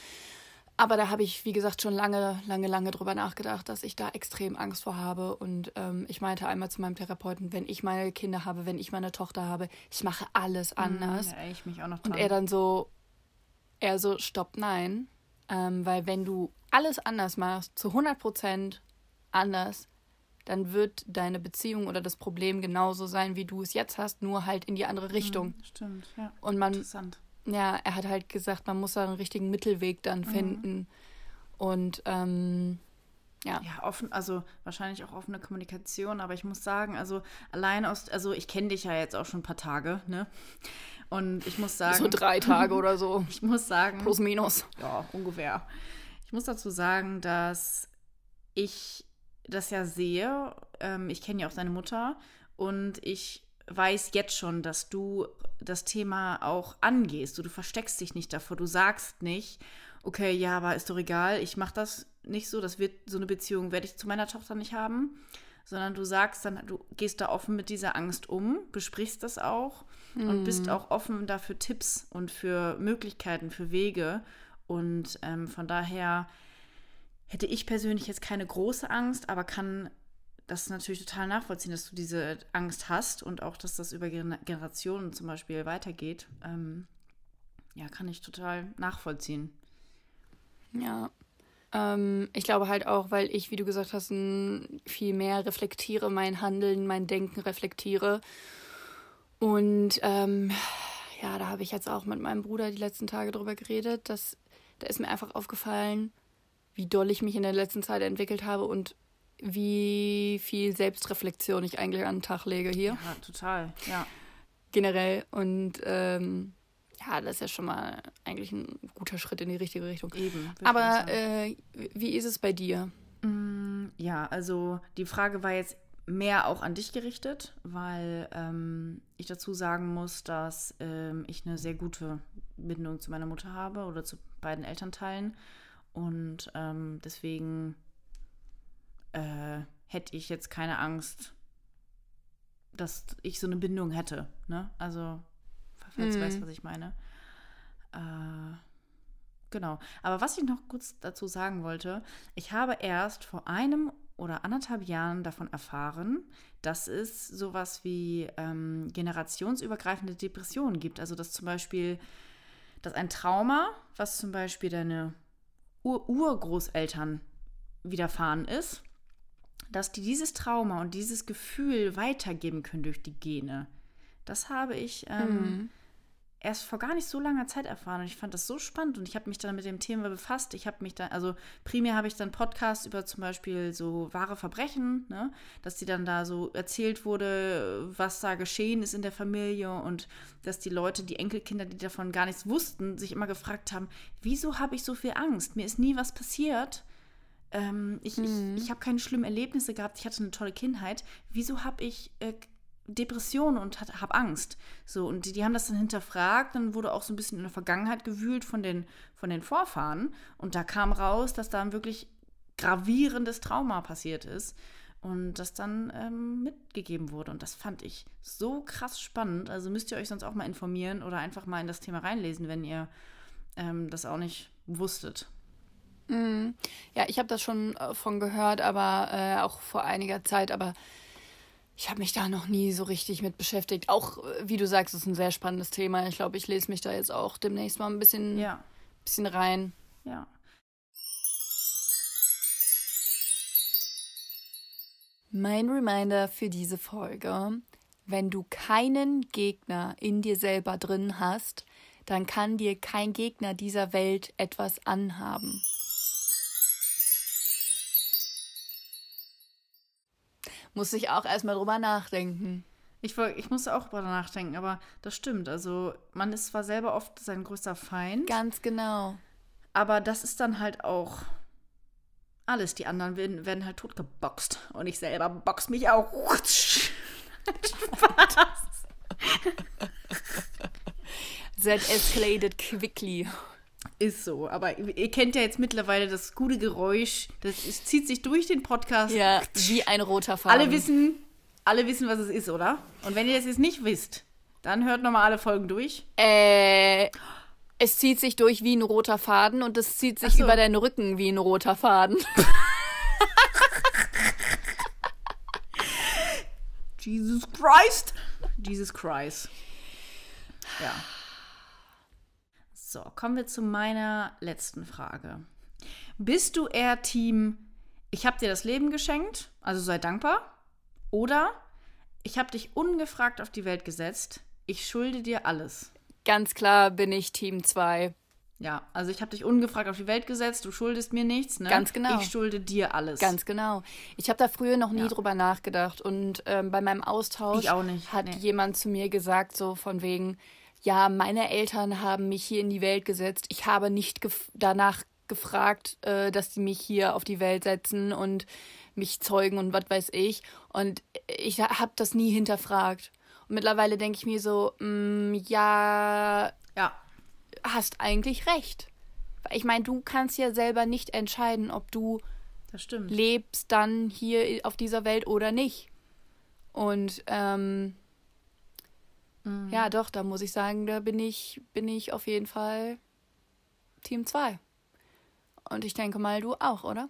Aber da habe ich, wie gesagt, schon lange, lange, lange drüber nachgedacht, dass ich da extrem Angst vor habe. Und ähm, ich meinte einmal zu meinem Therapeuten, wenn ich meine Kinder habe, wenn ich meine Tochter habe, ich mache alles mhm, anders. Ja, ich mich auch noch dran. Und er dann so, er so, stopp, nein. Ähm, weil wenn du alles anders machst, zu 100 Prozent anders, dann wird deine Beziehung oder das Problem genauso sein, wie du es jetzt hast, nur halt in die andere mhm, Richtung. Stimmt, ja. Und man, Interessant ja, er hat halt gesagt, man muss da einen richtigen Mittelweg dann mhm. finden. Mhm. Und ähm, ja. Ja, offen, also wahrscheinlich auch offene Kommunikation, aber ich muss sagen, also allein aus, also ich kenne dich ja jetzt auch schon ein paar Tage, ne? Und ich muss sagen. So drei Tage oder so. Ich muss sagen. Plus minus. Ja, ungefähr. Ich muss dazu sagen, dass ich das ja sehe. Ähm, ich kenne ja auch deine Mutter und ich weiß jetzt schon, dass du das Thema auch angehst. Du, du versteckst dich nicht davor. Du sagst nicht, okay, ja, aber ist doch egal, ich mache das nicht so. Das wird so eine Beziehung werde ich zu meiner Tochter nicht haben. Sondern du sagst dann, du gehst da offen mit dieser Angst um, besprichst das auch mhm. und bist auch offen dafür Tipps und für Möglichkeiten, für Wege. Und ähm, von daher hätte ich persönlich jetzt keine große Angst, aber kann das ist natürlich total nachvollziehen, dass du diese Angst hast und auch, dass das über Generationen zum Beispiel weitergeht. Ähm, ja, kann ich total nachvollziehen. Ja. Ähm, ich glaube halt auch, weil ich, wie du gesagt hast, viel mehr reflektiere, mein Handeln, mein Denken reflektiere. Und ähm, ja, da habe ich jetzt auch mit meinem Bruder die letzten Tage drüber geredet. Dass, da ist mir einfach aufgefallen, wie doll ich mich in der letzten Zeit entwickelt habe und wie viel Selbstreflexion ich eigentlich an den Tag lege hier. Ja, total, ja. Generell. Und ähm, ja, das ist ja schon mal eigentlich ein guter Schritt in die richtige Richtung. Eben. Aber äh, wie ist es bei dir? Mm, ja, also die Frage war jetzt mehr auch an dich gerichtet, weil ähm, ich dazu sagen muss, dass ähm, ich eine sehr gute Bindung zu meiner Mutter habe oder zu beiden Elternteilen. Und ähm, deswegen äh, hätte ich jetzt keine Angst, dass ich so eine Bindung hätte. Ne? Also, falls mhm. du weißt, was ich meine. Äh, genau. Aber was ich noch kurz dazu sagen wollte, ich habe erst vor einem oder anderthalb Jahren davon erfahren, dass es sowas wie ähm, generationsübergreifende Depressionen gibt. Also dass zum Beispiel, dass ein Trauma, was zum Beispiel deine Ur Urgroßeltern widerfahren ist, dass die dieses Trauma und dieses Gefühl weitergeben können durch die Gene. Das habe ich ähm, mhm. erst vor gar nicht so langer Zeit erfahren und ich fand das so spannend und ich habe mich dann mit dem Thema befasst. Ich habe mich dann, also primär habe ich dann Podcasts über zum Beispiel so wahre Verbrechen, ne? dass die dann da so erzählt wurde, was da geschehen ist in der Familie und dass die Leute, die Enkelkinder, die davon gar nichts wussten, sich immer gefragt haben, wieso habe ich so viel Angst? Mir ist nie was passiert ähm, ich mhm. ich, ich habe keine schlimmen Erlebnisse gehabt, ich hatte eine tolle Kindheit. Wieso habe ich äh, Depressionen und habe Angst? So, und die, die haben das dann hinterfragt, dann wurde auch so ein bisschen in der Vergangenheit gewühlt von den, von den Vorfahren. Und da kam raus, dass da ein wirklich gravierendes Trauma passiert ist und das dann ähm, mitgegeben wurde. Und das fand ich so krass spannend. Also müsst ihr euch sonst auch mal informieren oder einfach mal in das Thema reinlesen, wenn ihr ähm, das auch nicht wusstet. Mhm. Ja, ich habe das schon äh, von gehört, aber äh, auch vor einiger Zeit, aber ich habe mich da noch nie so richtig mit beschäftigt. Auch, äh, wie du sagst, ist ein sehr spannendes Thema. Ich glaube, ich lese mich da jetzt auch demnächst mal ein bisschen, Ja, bisschen rein. ja. Mein Reminder für diese Folge. Wenn du keinen Gegner in dir selber drin hast, dann kann dir kein Gegner dieser Welt etwas anhaben. Muss ich auch erstmal drüber nachdenken. Ich, ich musste auch drüber nachdenken, aber das stimmt. Also, man ist zwar selber oft sein größter Feind, Ganz genau. aber das ist dann halt auch alles. Die anderen werden, werden halt totgeboxt. Und ich selber box mich auch. That escalated quickly. Ist so. Aber ihr kennt ja jetzt mittlerweile das gute Geräusch. Das ist, zieht sich durch den Podcast. Ja, wie ein roter Faden. Alle wissen, alle wissen, was es ist, oder? Und wenn ihr das jetzt nicht wisst, dann hört nochmal alle Folgen durch. Äh, es zieht sich durch wie ein roter Faden und es zieht sich so. über deinen Rücken wie ein roter Faden. Jesus Christ. Jesus Christ. Ja. So, kommen wir zu meiner letzten Frage. Bist du eher Team, ich habe dir das Leben geschenkt, also sei dankbar, oder ich habe dich ungefragt auf die Welt gesetzt, ich schulde dir alles? Ganz klar bin ich Team 2. Ja, also ich habe dich ungefragt auf die Welt gesetzt, du schuldest mir nichts, ne? Ganz genau. Ich schulde dir alles. Ganz genau. Ich habe da früher noch nie Ja. drüber nachgedacht und ähm, bei meinem Austausch Ich auch nicht, hat nee. jemand zu mir gesagt, so von wegen, ja, meine Eltern haben mich hier in die Welt gesetzt. Ich habe nicht gef danach gefragt, äh, dass die mich hier auf die Welt setzen und mich zeugen und was weiß ich. Und ich habe das nie hinterfragt. Und mittlerweile denke ich mir so, mm, ja, Ja, hast eigentlich recht. Ich meine, du kannst ja selber nicht entscheiden, ob du lebst dann hier auf dieser Welt oder nicht. Und ähm, Mhm. ja, doch, da muss ich sagen, da bin ich, bin ich auf jeden Fall Team 2. Und ich denke mal, du auch, oder?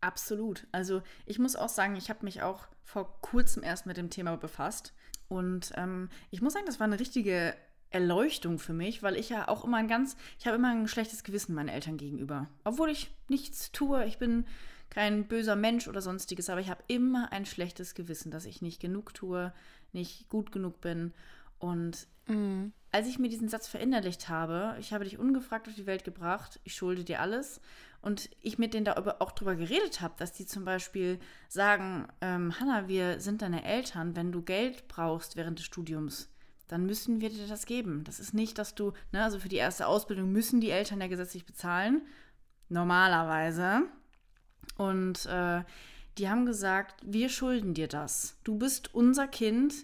Absolut. Also ich muss auch sagen, ich habe mich auch vor kurzem erst mit dem Thema befasst. Und ähm, ich muss sagen, das war eine richtige Erleuchtung für mich, weil ich ja auch immer ein ganz, ich habe immer ein schlechtes Gewissen meinen Eltern gegenüber. Obwohl ich nichts tue, ich bin kein böser Mensch oder sonstiges, aber ich habe immer ein schlechtes Gewissen, dass ich nicht genug tue, nicht gut genug bin. Und Mhm. als ich mir diesen Satz verinnerlicht habe, ich habe dich ungefragt auf die Welt gebracht, ich schulde dir alles, und ich mit denen da auch drüber geredet habe, dass die zum Beispiel sagen, ähm, Hanna, wir sind deine Eltern, wenn du Geld brauchst während des Studiums, dann müssen wir dir das geben. Das ist nicht, dass du, ne, also für die erste Ausbildung müssen die Eltern ja gesetzlich bezahlen, normalerweise. Und äh, die haben gesagt, wir schulden dir das. Du bist unser Kind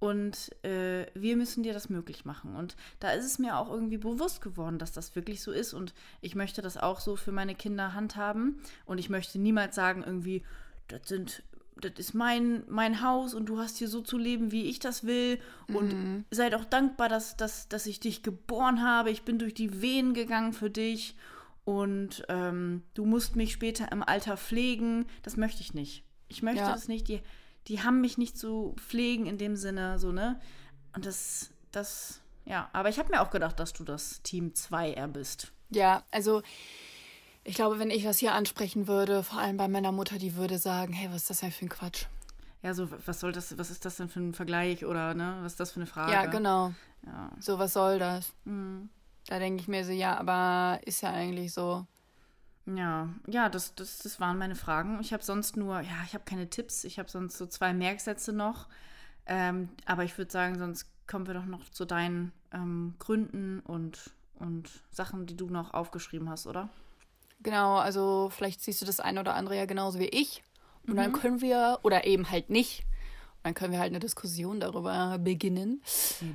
und äh, wir müssen dir das möglich machen. Und da ist es mir auch irgendwie bewusst geworden, dass das wirklich so ist. Und ich möchte das auch so für meine Kinder handhaben. Und ich möchte niemals sagen, irgendwie, das sind. Das ist mein, mein Haus und du hast hier so zu leben, wie ich das will. Und sei doch dankbar, dass, dass, dass ich dich geboren habe. Ich bin durch die Wehen gegangen für dich. Und ähm, du musst mich später im Alter pflegen. Das möchte ich nicht. Ich möchte Ja. das nicht. Die, die haben mich nicht zu pflegen in dem Sinne, so, ne? Und das, das, ja. Aber ich habe mir auch gedacht, dass du das Team 2 er bist. Ja, also ich glaube, wenn ich das hier ansprechen würde, vor allem bei meiner Mutter, die würde sagen, hey, was ist das denn für ein Quatsch? Ja, so, was soll das, was ist das denn für ein Vergleich oder, ne? Was ist das für eine Frage? Ja, genau. Ja. So, was soll das? Mhm. Da denke ich mir so, ja, aber ist ja eigentlich so. Ja, ja, das, das, das waren meine Fragen. Ich habe sonst nur, ja, ich habe keine Tipps. Ich habe sonst so zwei Merksätze noch. Ähm, aber ich würde sagen, sonst kommen wir doch noch zu deinen ähm, Gründen und, und Sachen, die du noch aufgeschrieben hast, oder? Genau, also vielleicht siehst du das eine oder andere ja genauso wie ich. Und Mhm. dann können wir, oder eben halt nicht, dann können wir halt eine Diskussion darüber beginnen.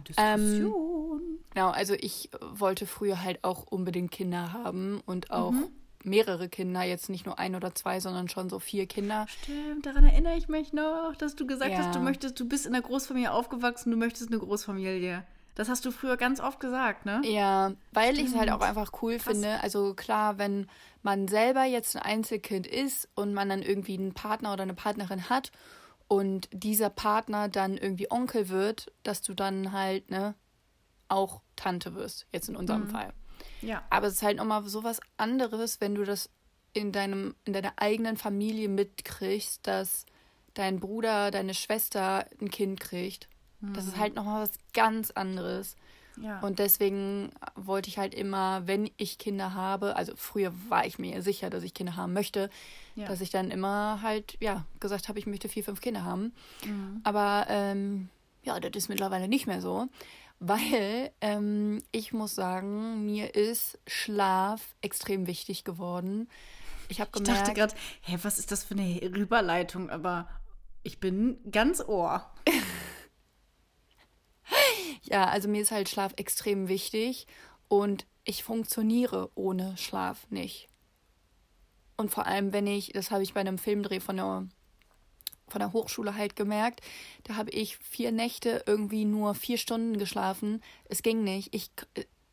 Diskussion. Genau, also ich wollte früher halt auch unbedingt Kinder haben und auch Mhm. mehrere Kinder, jetzt nicht nur ein oder zwei, sondern schon so vier Kinder. Stimmt, daran erinnere ich mich noch, dass du gesagt Ja. hast, du möchtest, du bist in einer Großfamilie aufgewachsen, du möchtest eine Großfamilie. Das hast du früher ganz oft gesagt, ne? Ja, weil ich es halt auch einfach cool finde. Also klar, wenn man selber jetzt ein Einzelkind ist und man dann irgendwie einen Partner oder eine Partnerin hat und dieser Partner dann irgendwie Onkel wird, dass du dann halt, ne, auch Tante wirst, jetzt in unserem mhm. Fall. Ja. Aber es ist halt nochmal so was anderes, wenn du das in deinem, in deiner eigenen Familie mitkriegst, dass dein Bruder, deine Schwester ein Kind kriegt. Mhm. Das ist mhm. halt nochmal was ganz anderes. Ja. Und deswegen wollte ich halt immer, wenn ich Kinder habe, also früher war ich mir sicher, dass ich Kinder haben möchte, ja. dass ich dann immer halt, ja, gesagt habe, ich möchte vier, fünf Kinder haben. Mhm. Aber ähm, ja, das ist mittlerweile nicht mehr so, weil ähm, ich muss sagen, mir ist Schlaf extrem wichtig geworden. Ich habe gemerkt. Ich dachte gerade, hä, was ist das für eine Rüberleitung? Aber ich bin ganz Ohr. ja, also mir ist halt Schlaf extrem wichtig und ich funktioniere ohne Schlaf nicht. Und vor allem, wenn ich, das habe ich bei einem Filmdreh von der, von der Hochschule halt gemerkt, da habe ich vier Nächte irgendwie nur vier Stunden geschlafen. Es ging nicht. Ich,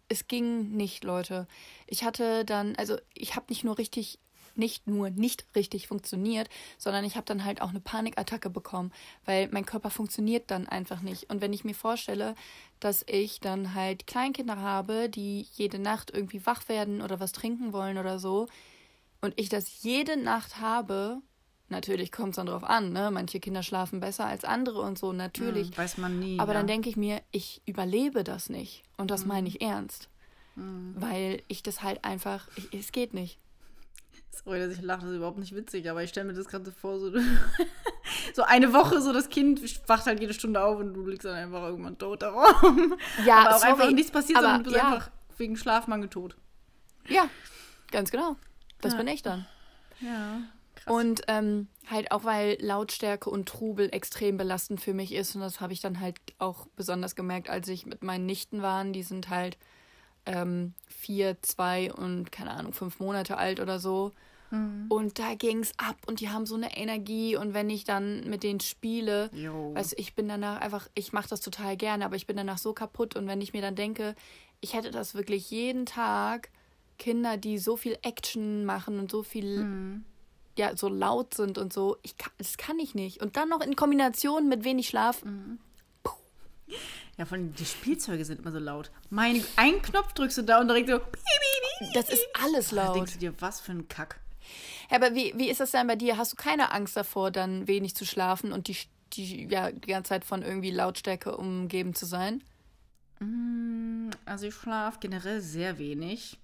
es ging nicht, Leute. Ich hatte dann, also ich habe nicht nur richtig nicht nur nicht richtig funktioniert, sondern ich habe dann halt auch eine Panikattacke bekommen, weil mein Körper funktioniert dann einfach nicht. Und wenn ich mir vorstelle, dass ich dann halt Kleinkinder habe, die jede Nacht irgendwie wach werden oder was trinken wollen oder so, und ich das jede Nacht habe, natürlich kommt es dann drauf an, ne? Manche Kinder schlafen besser als andere und so, natürlich. Hm, weiß man nie. Aber ja. dann denke ich mir, ich überlebe das nicht. Und das hm. meine ich ernst. Hm. Weil ich das halt einfach, ich, es geht nicht. Sorry, dass ich lache, das ist überhaupt nicht witzig, aber ich stelle mir das gerade so vor, so, so eine Woche, so das Kind wacht halt jede Stunde auf und du liegst dann einfach irgendwann tot darum. Ja, aber auch sorry, einfach nichts passiert, aber, sondern du bist ja. einfach wegen Schlafmangel tot. Ja, ganz genau. Das ja. bin ich dann. Ja. Krass. Und ähm, halt auch, weil Lautstärke und Trubel extrem belastend für mich ist. Und das habe ich dann halt auch besonders gemerkt, als ich mit meinen Nichten war. Die sind halt ähm, vier, zwei und keine Ahnung, fünf Monate alt oder so. Mhm. Und da ging es ab und die haben so eine Energie und wenn ich dann mit denen spiele, jo. weißt du, ich bin danach einfach, ich mache das total gerne, aber ich bin danach so kaputt und wenn ich mir dann denke, ich hätte das wirklich jeden Tag, Kinder, die so viel Action machen und so viel, mhm. Ja, so laut sind und so, ich kann, das kann ich nicht. Und dann noch in Kombination mit wenig Schlaf. Mhm. Ja, allem die Spielzeuge sind immer so laut. Mein, ein Knopf drückst du da und direkt so. Das ist alles laut. Da denkst du dir, was für ein Kack. Ja, aber wie, wie ist das denn bei dir? Hast du keine Angst davor, dann wenig zu schlafen und die, die, ja, die ganze Zeit von irgendwie Lautstärke umgeben zu sein? Mm, also ich schlafe generell sehr wenig.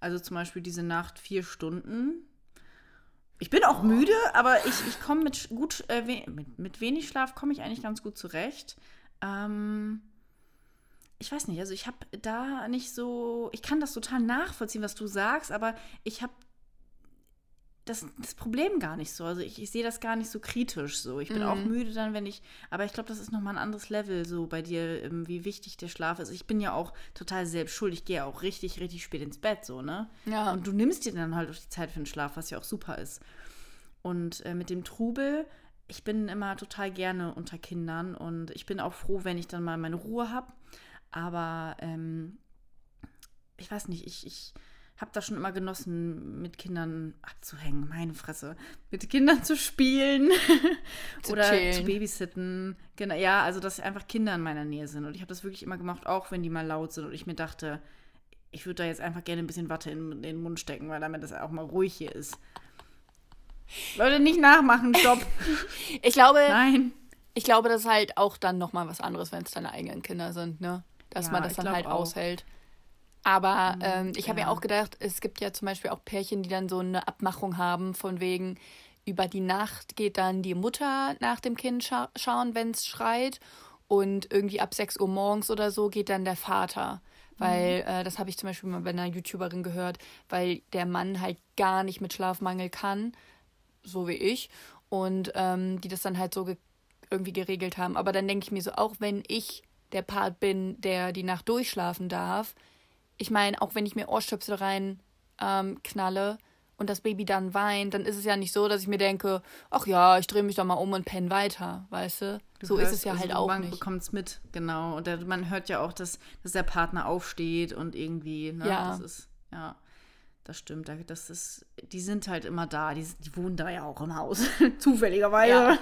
Also zum Beispiel diese Nacht vier Stunden. Ich bin auch müde, aber ich, ich komme mit gut äh, mit, mit wenig Schlaf komme ich eigentlich ganz gut zurecht. Ähm, ich weiß nicht, also ich habe da nicht so, ich kann das total nachvollziehen, was du sagst, aber ich habe das, das Problem gar nicht so. Also ich, ich sehe das gar nicht so kritisch so. Ich bin mhm. auch müde dann, wenn ich, aber ich glaube, das ist nochmal ein anderes Level so bei dir, ähm, wie wichtig der Schlaf ist. Ich bin ja auch total selbst schuld. Ich gehe auch richtig, richtig spät ins Bett so, ne? Ja. Und du nimmst dir dann halt auch die Zeit für den Schlaf, was ja auch super ist. Und äh, mit dem Trubel, ich bin immer total gerne unter Kindern und ich bin auch froh, wenn ich dann mal meine Ruhe habe. Aber ähm, ich weiß nicht, ich, ich habe das schon immer genossen, mit Kindern abzuhängen, meine Fresse. Mit Kindern zu spielen zu oder chillen. zu babysitten. Genau, ja, also dass einfach Kinder in meiner Nähe sind. Und ich habe das wirklich immer gemacht, auch wenn die mal laut sind. Und ich mir dachte, ich würde da jetzt einfach gerne ein bisschen Watte in, in den Mund stecken, weil damit das auch mal ruhig hier ist. Leute, nicht nachmachen, stopp. ich glaube. Nein. Ich glaube, das ist halt auch dann nochmal was anderes, wenn es deine eigenen Kinder sind, ne? Dass ja, man das dann halt auch. aushält. Aber mhm, ähm, ich habe ja. mir auch gedacht, es gibt ja zum Beispiel auch Pärchen, die dann so eine Abmachung haben, von wegen, über die Nacht geht dann die Mutter nach dem Kind scha schauen, wenn es schreit. Und irgendwie ab 6 Uhr morgens oder so geht dann der Vater. Weil, mhm. äh, das habe ich zum Beispiel mal bei einer YouTuberin gehört, weil der Mann halt gar nicht mit Schlafmangel kann so wie ich, und ähm, die das dann halt so ge irgendwie geregelt haben. Aber dann denke ich mir so, auch wenn ich der Part bin, der die Nacht durchschlafen darf, ich meine, auch wenn ich mir Ohrstöpsel rein ähm, knalle und das Baby dann weint, dann ist es ja nicht so, dass ich mir denke, ach ja, ich drehe mich doch mal um und penne weiter, weißt du? du so hörst, ist es ja also halt auch man nicht. Man bekommt es mit, genau. Und der, man hört ja auch, dass, dass der Partner aufsteht und irgendwie, ne, ja. das ist, ja. Das stimmt, das ist, die sind halt immer da, die, die wohnen da ja auch im Haus, zufälligerweise. Ja.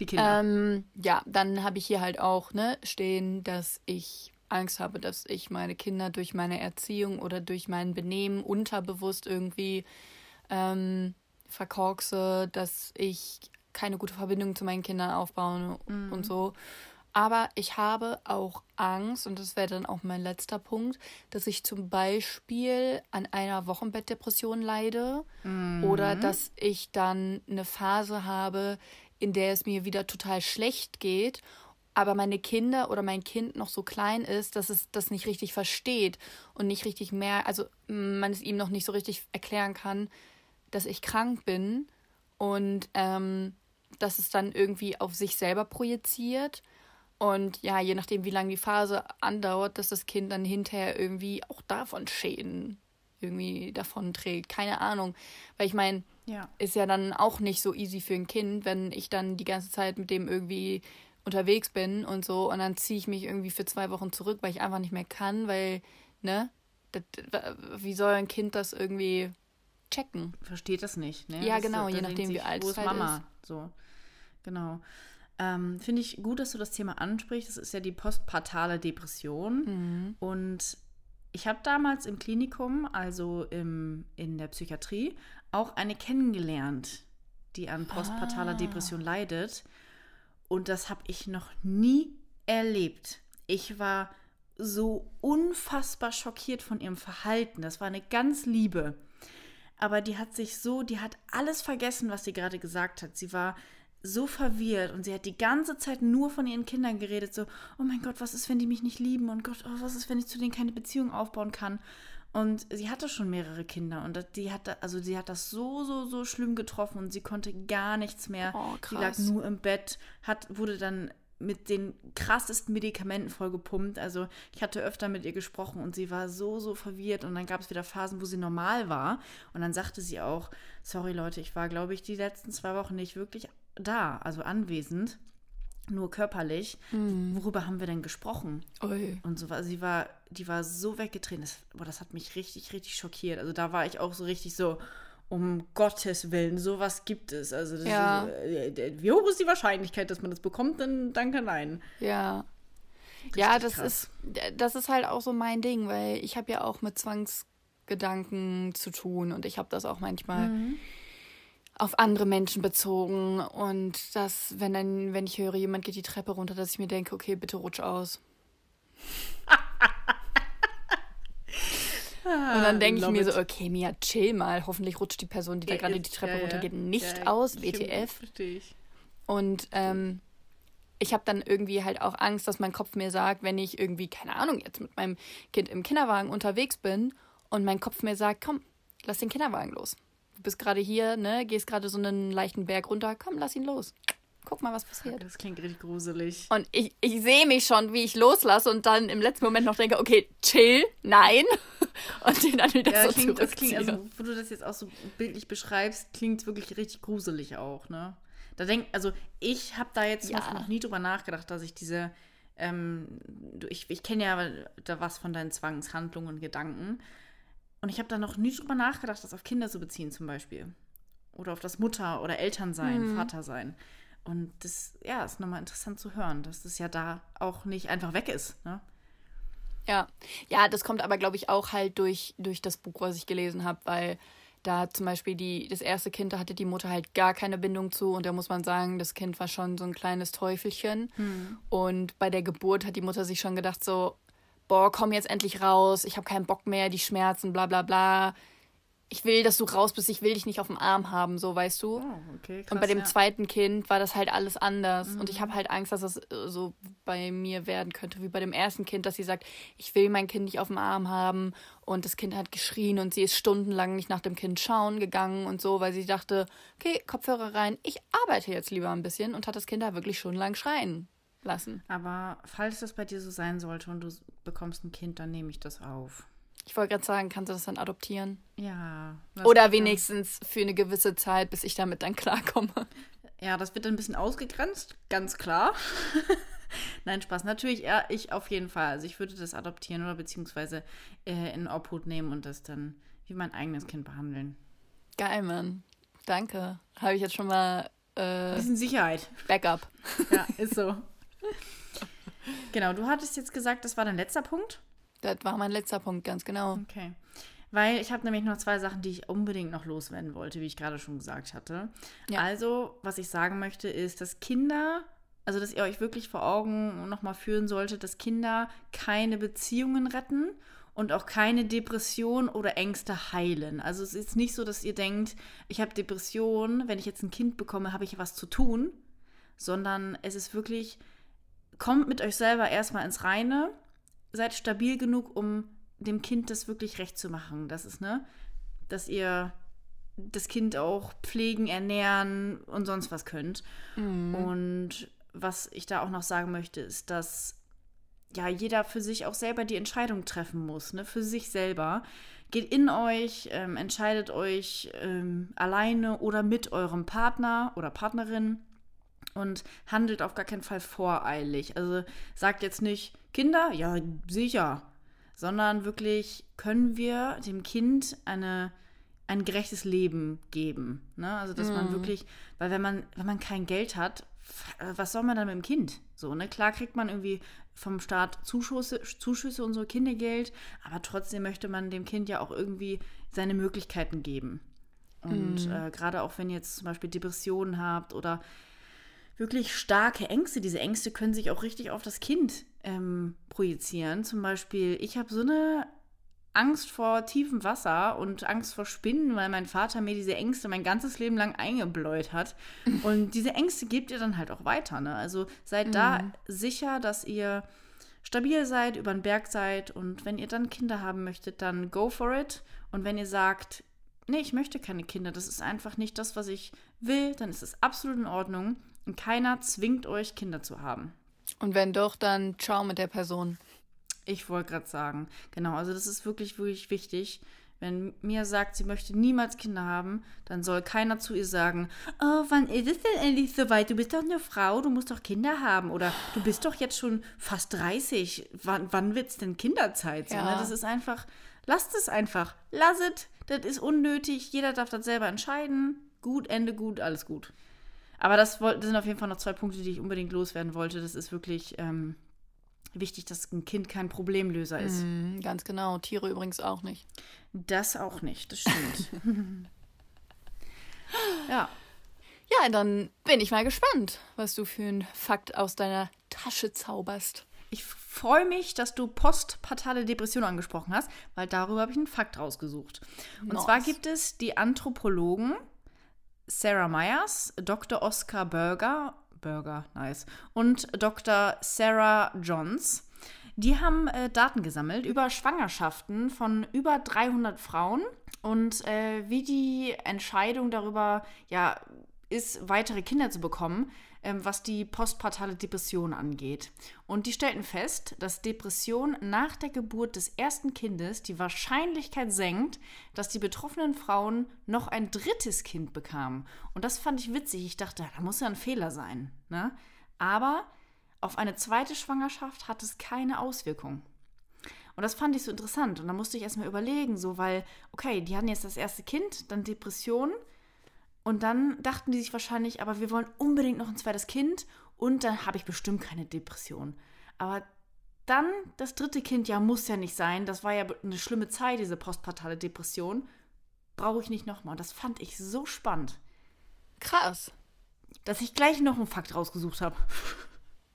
Die Kinder. Ähm, ja, dann habe ich hier halt auch ne, stehen, dass ich Angst habe, dass ich meine Kinder durch meine Erziehung oder durch mein Benehmen unterbewusst irgendwie ähm, verkorkse, dass ich keine gute Verbindung zu meinen Kindern aufbaue Mhm. und so. Aber ich habe auch Angst, und das wäre dann auch mein letzter Punkt, dass ich zum Beispiel an einer Wochenbettdepression leide Mhm. oder dass ich dann eine Phase habe, in der es mir wieder total schlecht geht, aber meine Kinder oder mein Kind noch so klein ist, dass es das nicht richtig versteht und nicht richtig mehr, also man es ihm noch nicht so richtig erklären kann, dass ich krank bin und ähm, dass es dann irgendwie auf sich selber projiziert. Und ja, je nachdem, wie lange die Phase andauert, dass das Kind dann hinterher irgendwie auch davon Schäden irgendwie davon trägt. Keine Ahnung. Weil ich meine, ja. ist ja dann auch nicht so easy für ein Kind, wenn ich dann die ganze Zeit mit dem irgendwie unterwegs bin und so und dann ziehe ich mich irgendwie für zwei Wochen zurück, weil ich einfach nicht mehr kann, weil, ne, das, wie soll ein Kind das irgendwie checken? Versteht das nicht, ne? Ja, Das- genau, da je nachdem, wie sich, alt wo es ist halt Mama? So, genau. Ähm, Finde ich gut, dass du das Thema ansprichst. Das ist ja die postpartale Depression. Mhm. Und ich habe damals im Klinikum, also im, in der Psychiatrie, auch eine kennengelernt, die an postpartaler Ah. Depression leidet. Und das habe ich noch nie erlebt. Ich war so unfassbar schockiert von ihrem Verhalten. Das war eine ganz liebe. Aber die hat sich so, die hat alles vergessen, was sie gerade gesagt hat. Sie war so verwirrt und sie hat die ganze Zeit nur von ihren Kindern geredet, so, oh mein Gott, was ist, wenn die mich nicht lieben und Gott, oh, was ist, wenn ich zu denen keine Beziehung aufbauen kann? Und sie hatte schon mehrere Kinder und die hat, da- also sie hat das so, so, so schlimm getroffen und sie konnte gar nichts mehr. Oh, sie lag krass. nur im Bett, hat, wurde dann mit den krassesten Medikamenten vollgepumpt. Also ich hatte öfter mit ihr gesprochen und sie war so, so verwirrt und dann gab es wieder Phasen, wo sie normal war und dann sagte sie auch, sorry Leute, ich war, glaube ich, die letzten zwei Wochen nicht wirklich da, also anwesend, nur körperlich. Worüber haben wir denn gesprochen? Ui. Und so war, sie war, die war so weggetreten. Das, boah, das hat mich richtig, richtig schockiert. Also da war ich auch so richtig so, um Gottes Willen, sowas gibt es. Also Ja. ist, äh, wie hoch ist die Wahrscheinlichkeit, dass man das bekommt? Dann danke, nein. Ja. ja, Richtig das krass. ist, das ist halt auch so mein Ding, weil ich habe ja auch mit Zwangsgedanken zu tun und ich habe das auch manchmal Mhm. Auf andere Menschen bezogen und das, wenn dann, wenn ich höre, jemand geht die Treppe runter, dass ich mir denke, okay, bitte rutsch aus. Und dann denke ich Ah, mir it. so, okay, Mia, chill mal. Hoffentlich rutscht die Person, die da gerade die Treppe runtergeht, nicht aus. WTF. Ich. Und ähm, ich habe dann irgendwie halt auch Angst, dass mein Kopf mir sagt, wenn ich irgendwie, keine Ahnung, jetzt mit meinem Kind im Kinderwagen unterwegs bin und mein Kopf mir sagt, komm, lass den Kinderwagen los. Du bist gerade hier, ne, gehst gerade so einen leichten Berg runter, komm, lass ihn los. Guck mal, was passiert. Das klingt richtig gruselig. Und ich, ich sehe mich schon, wie ich loslasse und dann im letzten Moment noch denke, okay, chill, nein. Und den dann wieder Ja, so klingt, das klingt, also, wo du das jetzt auch so bildlich beschreibst, klingt es wirklich richtig gruselig auch, ne? Da denk, also ich habe da jetzt Ja. Noch nie drüber nachgedacht, dass ich diese, ähm, du, ich, ich kenne ja da was von deinen Zwangshandlungen und Gedanken. Und ich habe da noch nie drüber nachgedacht, das auf Kinder zu beziehen zum Beispiel. Oder auf das Mutter- oder Elternsein, Mhm. Vatersein. Und das, ja, ist nochmal interessant zu hören, dass das ja da auch nicht einfach weg ist, ne? Ja, ja, das kommt aber, glaube ich, auch halt durch, durch das Buch, was ich gelesen habe, weil da zum Beispiel die, das erste Kind, da hatte die Mutter halt gar keine Bindung zu und da muss man sagen, das Kind war schon so ein kleines Teufelchen. Und bei der Geburt hat die Mutter sich schon gedacht so, boah, komm jetzt endlich raus, ich habe keinen Bock mehr, die Schmerzen, bla bla bla. Ich will, dass du raus bist, ich will dich nicht auf dem Arm haben, so weißt du. Oh, okay, krass, Und bei dem ja. zweiten Kind war das halt alles anders. Und ich habe halt Angst, dass das äh, so bei mir werden könnte, wie bei dem ersten Kind, dass sie sagt, ich will mein Kind nicht auf dem Arm haben. Und das Kind hat geschrien und sie ist stundenlang nicht nach dem Kind schauen gegangen und so, weil sie dachte, okay, Kopfhörer rein, ich arbeite jetzt lieber ein bisschen und hat das Kind da wirklich stundenlang schreien lassen. Aber falls das bei dir so sein sollte und du bekommst ein Kind, dann nehme ich das auf. Ich wollte gerade sagen, kannst du das dann adoptieren? Ja. Oder wenigstens für eine gewisse Zeit, bis ich damit dann klarkomme. Ja, das wird dann ein bisschen ausgegrenzt, ganz klar. Nein, Spaß. Natürlich, ja, ich auf jeden Fall. Also ich würde das adoptieren oder beziehungsweise äh, in Obhut nehmen und das dann wie mein eigenes Kind behandeln. Geil, Mann. Danke. Habe ich jetzt schon mal äh, bisschen Sicherheit. Backup. Ja, ist so. genau, du hattest jetzt gesagt, das war dein letzter Punkt. Das war mein letzter Punkt, ganz genau. Okay. Weil ich habe nämlich noch zwei Sachen, die ich unbedingt noch loswerden wollte, wie ich gerade schon gesagt hatte. Ja. Also, was ich sagen möchte, ist, dass Kinder, also dass ihr euch wirklich vor Augen nochmal führen solltet, dass Kinder keine Beziehungen retten und auch keine Depression oder Ängste heilen. Also es ist nicht so, dass ihr denkt, ich habe Depression, wenn ich jetzt ein Kind bekomme, habe ich was zu tun, sondern es ist wirklich, kommt mit euch selber erstmal ins Reine, seid stabil genug, um dem Kind das wirklich recht zu machen. Das ist, ne, dass ihr das Kind auch pflegen, ernähren und sonst was könnt. Und was ich da auch noch sagen möchte, ist, dass ja jeder für sich auch selber die Entscheidung treffen muss, ne, für sich selber. Geht in euch, ähm, entscheidet euch ähm, alleine oder mit eurem Partner oder Partnerin und handelt auf gar keinen Fall voreilig. Also sagt jetzt nicht, Kinder, ja, sicher, sondern wirklich können wir dem Kind eine, ein gerechtes Leben geben. Ne? Also dass man wirklich, weil wenn man, wenn man kein Geld hat, was soll man dann mit dem Kind? So, ne? Klar kriegt man irgendwie vom Staat Zuschüsse, Zuschüsse und so Kindergeld, aber trotzdem möchte man dem Kind ja auch irgendwie seine Möglichkeiten geben. Und äh, gerade auch wenn ihr jetzt zum Beispiel Depressionen habt oder wirklich starke Ängste. Diese Ängste können sich auch richtig auf das Kind ähm, projizieren. Zum Beispiel, ich habe so eine Angst vor tiefem Wasser und Angst vor Spinnen, weil mein Vater mir diese Ängste mein ganzes Leben lang eingebläut hat. Und diese Ängste gebt ihr dann halt auch weiter. Ne? Also seid da sicher, dass ihr stabil seid, über den Berg seid und wenn ihr dann Kinder haben möchtet, dann go for it. Und wenn ihr sagt, nee, ich möchte keine Kinder, das ist einfach nicht das, was ich will, dann ist es absolut in Ordnung und keiner zwingt euch, Kinder zu haben. Und wenn doch, dann ciao mit der Person. Ich wollte gerade sagen, genau, also das ist wirklich, wirklich wichtig. Wenn Mia sagt, sie möchte niemals Kinder haben, dann soll keiner zu ihr sagen, oh, wann ist es denn endlich soweit? Du bist doch eine Frau, du musst doch Kinder haben. Oder du bist doch jetzt schon fast 30. Wann, wann wird es denn Kinderzeit? So, Ja. ne? Das ist einfach, lasst es einfach. Lass es. Das ist unnötig. Jeder darf das selber entscheiden. Gut, Ende gut, alles gut. Aber das, das sind auf jeden Fall noch zwei Punkte, die ich unbedingt loswerden wollte. Das ist wirklich ähm, wichtig, dass ein Kind kein Problemlöser ist. Mhm, ganz genau. Tiere übrigens auch nicht. Das auch nicht, das stimmt. ja, Ja, dann bin ich mal gespannt, was du für einen Fakt aus deiner Tasche zauberst. ich freue mich, dass du postpartale Depression angesprochen hast, weil darüber habe ich einen Fakt rausgesucht. Und Nice. zwar gibt es die Anthropologen Sarah Myers, Dr. Oscar Berger, Berger, nice, und Dr. Sarah Johns. Die haben äh, Daten gesammelt über Schwangerschaften von über 300 Frauen und äh, wie die Entscheidung darüber ja, ist, weitere Kinder zu bekommen, ähm, was die postpartale Depression angeht. Und die stellten fest, dass Depression nach der Geburt des ersten Kindes die Wahrscheinlichkeit senkt, dass die betroffenen Frauen noch ein drittes Kind bekamen. Und das fand ich witzig. Ich dachte, da muss ja ein Fehler sein. Ne? Aber auf eine zweite Schwangerschaft hat es keine Auswirkung. Und das fand ich so interessant. Und da musste ich erstmal überlegen, so, weil, okay, die hatten jetzt das erste Kind, dann Depression. Und dann dachten die sich wahrscheinlich, aber wir wollen unbedingt noch ein zweites Kind und dann habe ich bestimmt keine Depression. Aber dann das dritte Kind, ja, muss ja nicht sein. Das war ja eine schlimme Zeit, diese postpartale Depression. Brauche ich nicht nochmal. Und das fand ich so spannend, Krass. dass ich gleich noch einen Fakt rausgesucht habe.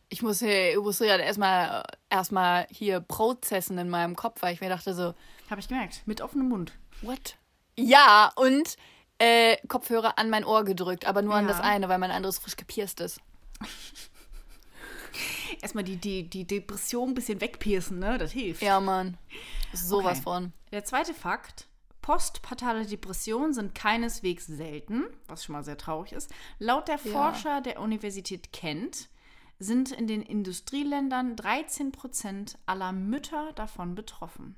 Ich muss hier, ich musste ja erstmal erstmal hier prozessen in meinem Kopf, weil ich mir dachte so, Habe ich gemerkt. Mit offenem Mund. what? Ja, und äh, Kopfhörer an mein Ohr gedrückt, aber nur an Ja. das eine, weil mein anderes frisch gepierst ist. Erstmal die, die, die Depression ein bisschen wegpiercen, ne? Das hilft. Ja, Mann. Sowas Okay. von. Der zweite Fakt. Postpartale Depressionen sind keineswegs selten, was schon mal sehr traurig ist. Laut der Ja. Forscher der Universität Kent sind in den Industrieländern 13 Prozent aller Mütter davon betroffen.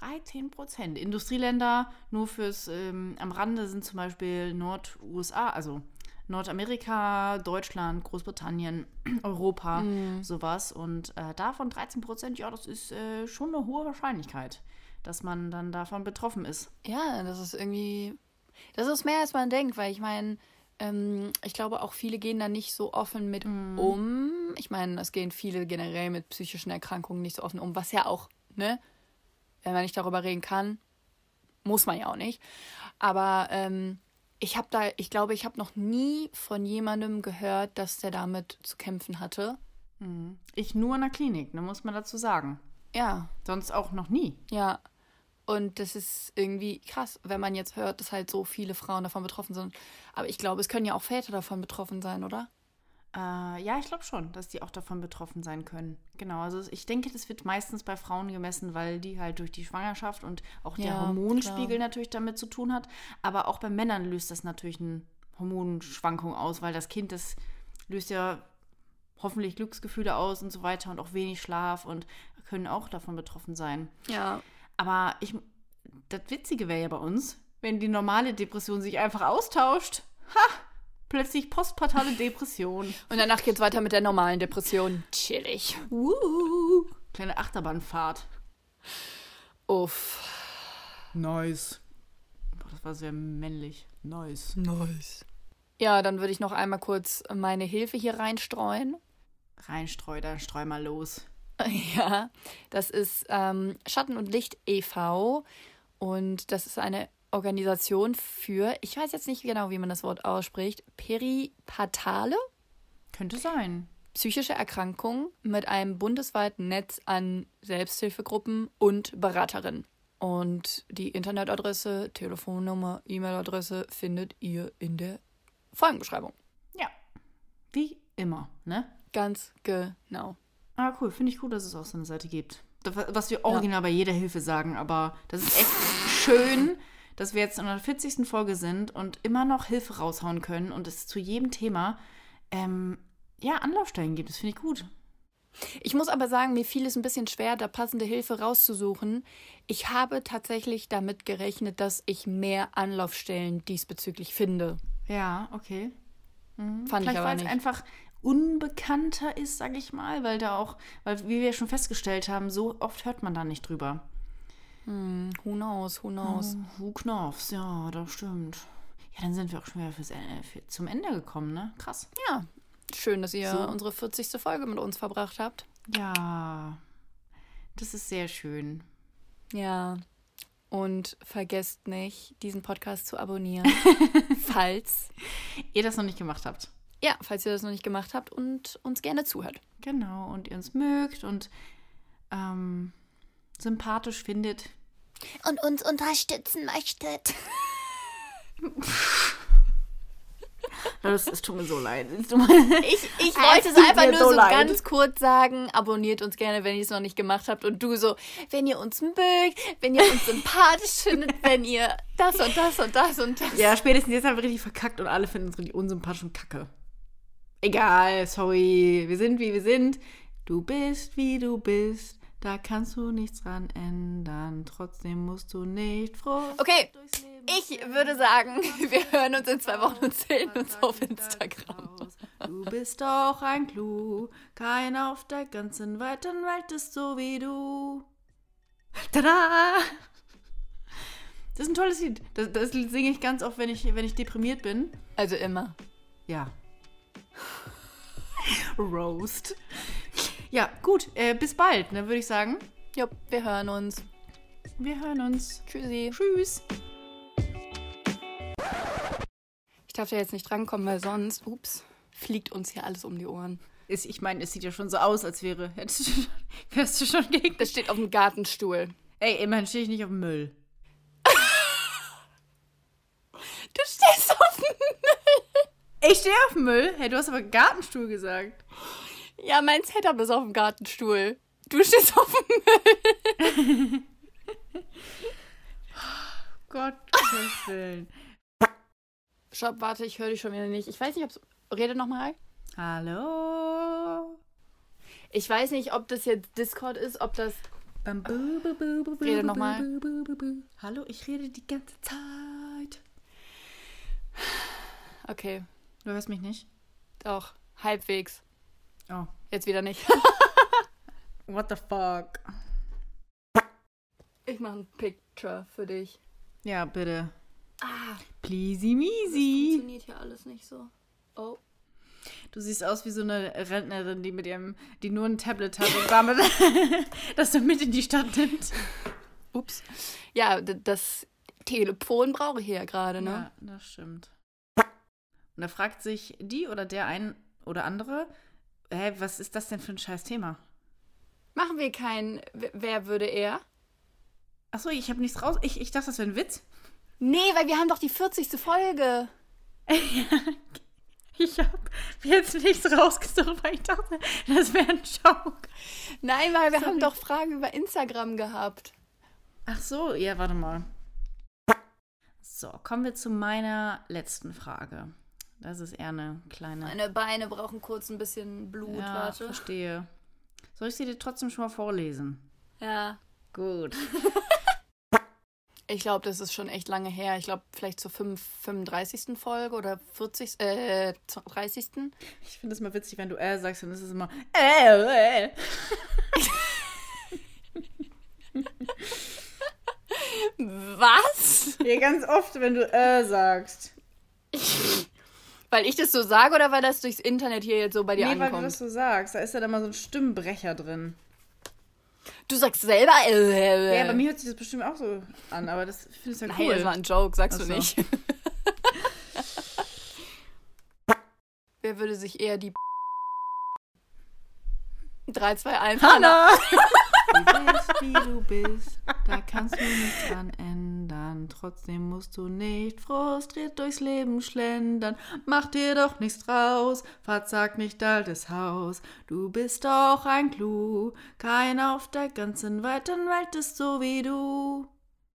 13 Prozent. Industrieländer, nur fürs ähm, am Rande sind zum Beispiel Nord-USA, also Nordamerika, Deutschland, Großbritannien, Europa, sowas. Und äh, davon 13 Prozent, ja, das ist äh, schon eine hohe Wahrscheinlichkeit, dass man dann davon betroffen ist. Ja, das ist irgendwie. Das ist mehr als man denkt, weil ich meine, ähm, ich glaube auch viele gehen da nicht so offen mit Mhm. um. Ich meine, es gehen viele generell mit psychischen Erkrankungen nicht so offen um, was ja auch, ne, wenn man nicht darüber reden kann, muss man ja auch nicht. Aber ähm, ich habe da, ich glaube, ich habe noch nie von jemandem gehört, dass der damit zu kämpfen hatte. Ich nur in der Klinik, ne, muss man dazu sagen. Ja, Sonst auch noch nie. ja. Und das ist irgendwie krass, wenn man jetzt hört, dass halt so viele Frauen davon betroffen sind. Aber ich glaube, es können ja auch Väter davon betroffen sein, oder? Äh, ja, ich glaube schon, dass die auch davon betroffen sein können. Genau, also ich denke, das wird meistens bei Frauen gemessen, weil die halt durch die Schwangerschaft und auch der Ja, Hormonspiegel klar. natürlich damit zu tun hat. Aber auch bei Männern löst das natürlich eine Hormonschwankung aus, weil das Kind, das löst ja hoffentlich Glücksgefühle aus und so weiter und auch wenig Schlaf und können auch davon betroffen sein. Ja. Aber ich, das Witzige wäre ja bei uns, wenn die normale Depression sich einfach austauscht. Ha! Plötzlich postpartale Depression. Und danach geht's weiter mit der normalen Depression. Chillig. Uh, kleine Achterbahnfahrt. Uff. Nice. Boah, das war sehr männlich. Nice. Nice. Ja, dann würde ich noch einmal kurz meine Hilfe hier reinstreuen. Reinstreu, dann streu mal los. Ja, das ist ähm, Schatten und Licht e.V. Und das ist eine Organisation für, ich weiß jetzt nicht genau, wie man das Wort ausspricht, peripatale Könnte sein. psychische Erkrankungen mit einem bundesweiten Netz an Selbsthilfegruppen und Beraterinnen. Und die Internetadresse, Telefonnummer, E-Mail-Adresse findet ihr in der Folgenbeschreibung. Ja. Wie immer, ne? Ganz genau. Ah, cool. Finde ich gut, dass es auch so eine Seite gibt. Was wir original bei jeder Hilfe sagen, aber das ist echt schön, dass wir jetzt in der 40. Folge sind und immer noch Hilfe raushauen können und es zu jedem Thema ähm, ja, Anlaufstellen gibt. Das finde ich gut. Ich muss aber sagen, mir fiel es ein bisschen schwer, da passende Hilfe rauszusuchen. Ich habe tatsächlich damit gerechnet, dass ich mehr Anlaufstellen diesbezüglich finde. Ja, okay. Fand ich Vielleicht, aber weil es nicht. einfach unbekannter ist, sag ich mal, weil da auch, weil wie wir schon festgestellt haben, so oft hört man da nicht drüber. Who knows, who knows. Who Knopfs, ja, das stimmt. Ja, dann sind wir auch schon wieder fürs, Ende- für, zum Ende gekommen, ne? Krass. Ja, schön, dass ihr So. unsere 40. Folge mit uns verbracht habt. Ja, das ist sehr schön. Ja. Und vergesst nicht, diesen Podcast zu abonnieren, falls, Ihr das noch nicht gemacht habt. ja, falls ihr das noch nicht gemacht habt und uns gerne zuhört. Genau, und ihr uns mögt und ähm, sympathisch findet. Und uns unterstützen möchtet. Das, es tut mir so leid. Ich, ich wollte es einfach nur so so, ganz kurz sagen. Abonniert uns gerne, wenn ihr es noch nicht gemacht habt. Und du so, wenn ihr uns mögt, wenn ihr uns sympathisch findet, wenn ihr das und das und das und das. Ja, spätestens jetzt haben wir richtig verkackt und alle finden uns richtig unsympathisch und kacke. Egal, sorry. Wir sind, wie wir sind. Du bist, wie du bist. Da kannst du nichts dran ändern. Trotzdem musst du nicht froh. Okay, durchs Leben ich würde sagen, wir hören uns in zwei Wochen und sehen uns auf Instagram. Du bist doch ein Clou. Keiner auf der ganzen weiten Welt ist so wie du. Tada! Das ist ein tolles Lied. Das, das Lied singe ich ganz oft, wenn ich, wenn ich deprimiert bin. Also immer. Ja. Roast. Ja, gut. Äh, bis bald, ne, würde ich sagen. Jupp, wir hören uns. Wir hören uns. Tschüssi. Tschüss. Ich darf da jetzt nicht drankommen, weil sonst, ups, fliegt uns hier alles um die Ohren. Ist, ich meine, es sieht ja schon so aus, als wäre. Hättest du schon, wärst du schon gegen. Das steht auf dem Gartenstuhl. Ey, immerhin stehe ich nicht auf dem Müll. Du stehst auf dem Müll. Ich stehe auf dem Müll? Hey, du hast aber Gartenstuhl gesagt. Ja, mein Setup ist auf dem Gartenstuhl. Du stehst auf dem Müll. Gott, Gottes Willen. Stopp, warte, ich höre dich schon wieder nicht. Ich weiß nicht, ob's. Rede nochmal. Hallo. Ich weiß nicht, ob das jetzt Discord ist, ob das. Bam, bu, bu, bu, Rede bu, noch mal. bu, bu, bu, bu. Hallo, ich rede die ganze Zeit. Okay, Du hörst mich nicht? doch. Halbwegs. Oh. Jetzt wieder nicht. What the fuck? Ich mache ein Picture für dich. Ja, bitte. Ah. Pleasy das measy. funktioniert hier alles nicht so. Oh. Du siehst aus wie so eine Rentnerin, die mit ihrem, die nur ein Tablet hat und damit das dann mit in die Stadt nimmt. Ups. Ja, das Telefon brauche ich hier ja gerade, ne? Ja, das stimmt. Und da fragt sich die oder der ein oder andere, hä, was ist das denn für ein scheiß Thema? Machen wir kein Wer- Wer würde er? Achso, ich habe nichts raus. Ich, ich dachte, das wäre ein Witz. Nee, weil wir haben doch die 40. Folge. Ich habe jetzt nichts rausgesucht, weil ich dachte, das wäre ein Joke. Nein, weil wir Sorry. haben doch Fragen über Instagram gehabt. Ach so, ja, warte mal. So, kommen wir zu meiner letzten Frage. Das ist eher eine kleine. Meine Beine brauchen kurz ein bisschen Blut, ja, warte. verstehe. Soll ich sie dir trotzdem schon mal vorlesen? Ja. Gut. Ich glaube, das ist schon echt lange her. Ich glaube, vielleicht zur 5, 35. Folge oder 40. Äh, zur 30. Ich finde es mal witzig, wenn du äh sagst, dann ist es immer äh, äh. Was? Ja, ganz oft, wenn du äh sagst. Weil ich das so sage oder weil das durchs Internet hier jetzt so bei dir nee, weil du ankommt? das so sagst. Da ist ja dann mal so ein Stimmbrecher drin. Du sagst selber. Äh, Ja, bei mir hört sich das bestimmt auch so an, aber das findest du ja Nein, cool. das war ein Joke, sagst Ach du nicht. Wer würde sich eher die 3, 2, 1. Hanna! Du bist, wie du bist, da kannst du nichts dran ändern. Trotzdem musst du nicht frustriert durchs Leben schlendern. Mach dir doch nichts draus, verzag nicht altes Haus. Du bist doch ein Clou, keiner auf der ganzen weiten Welt ist so wie du.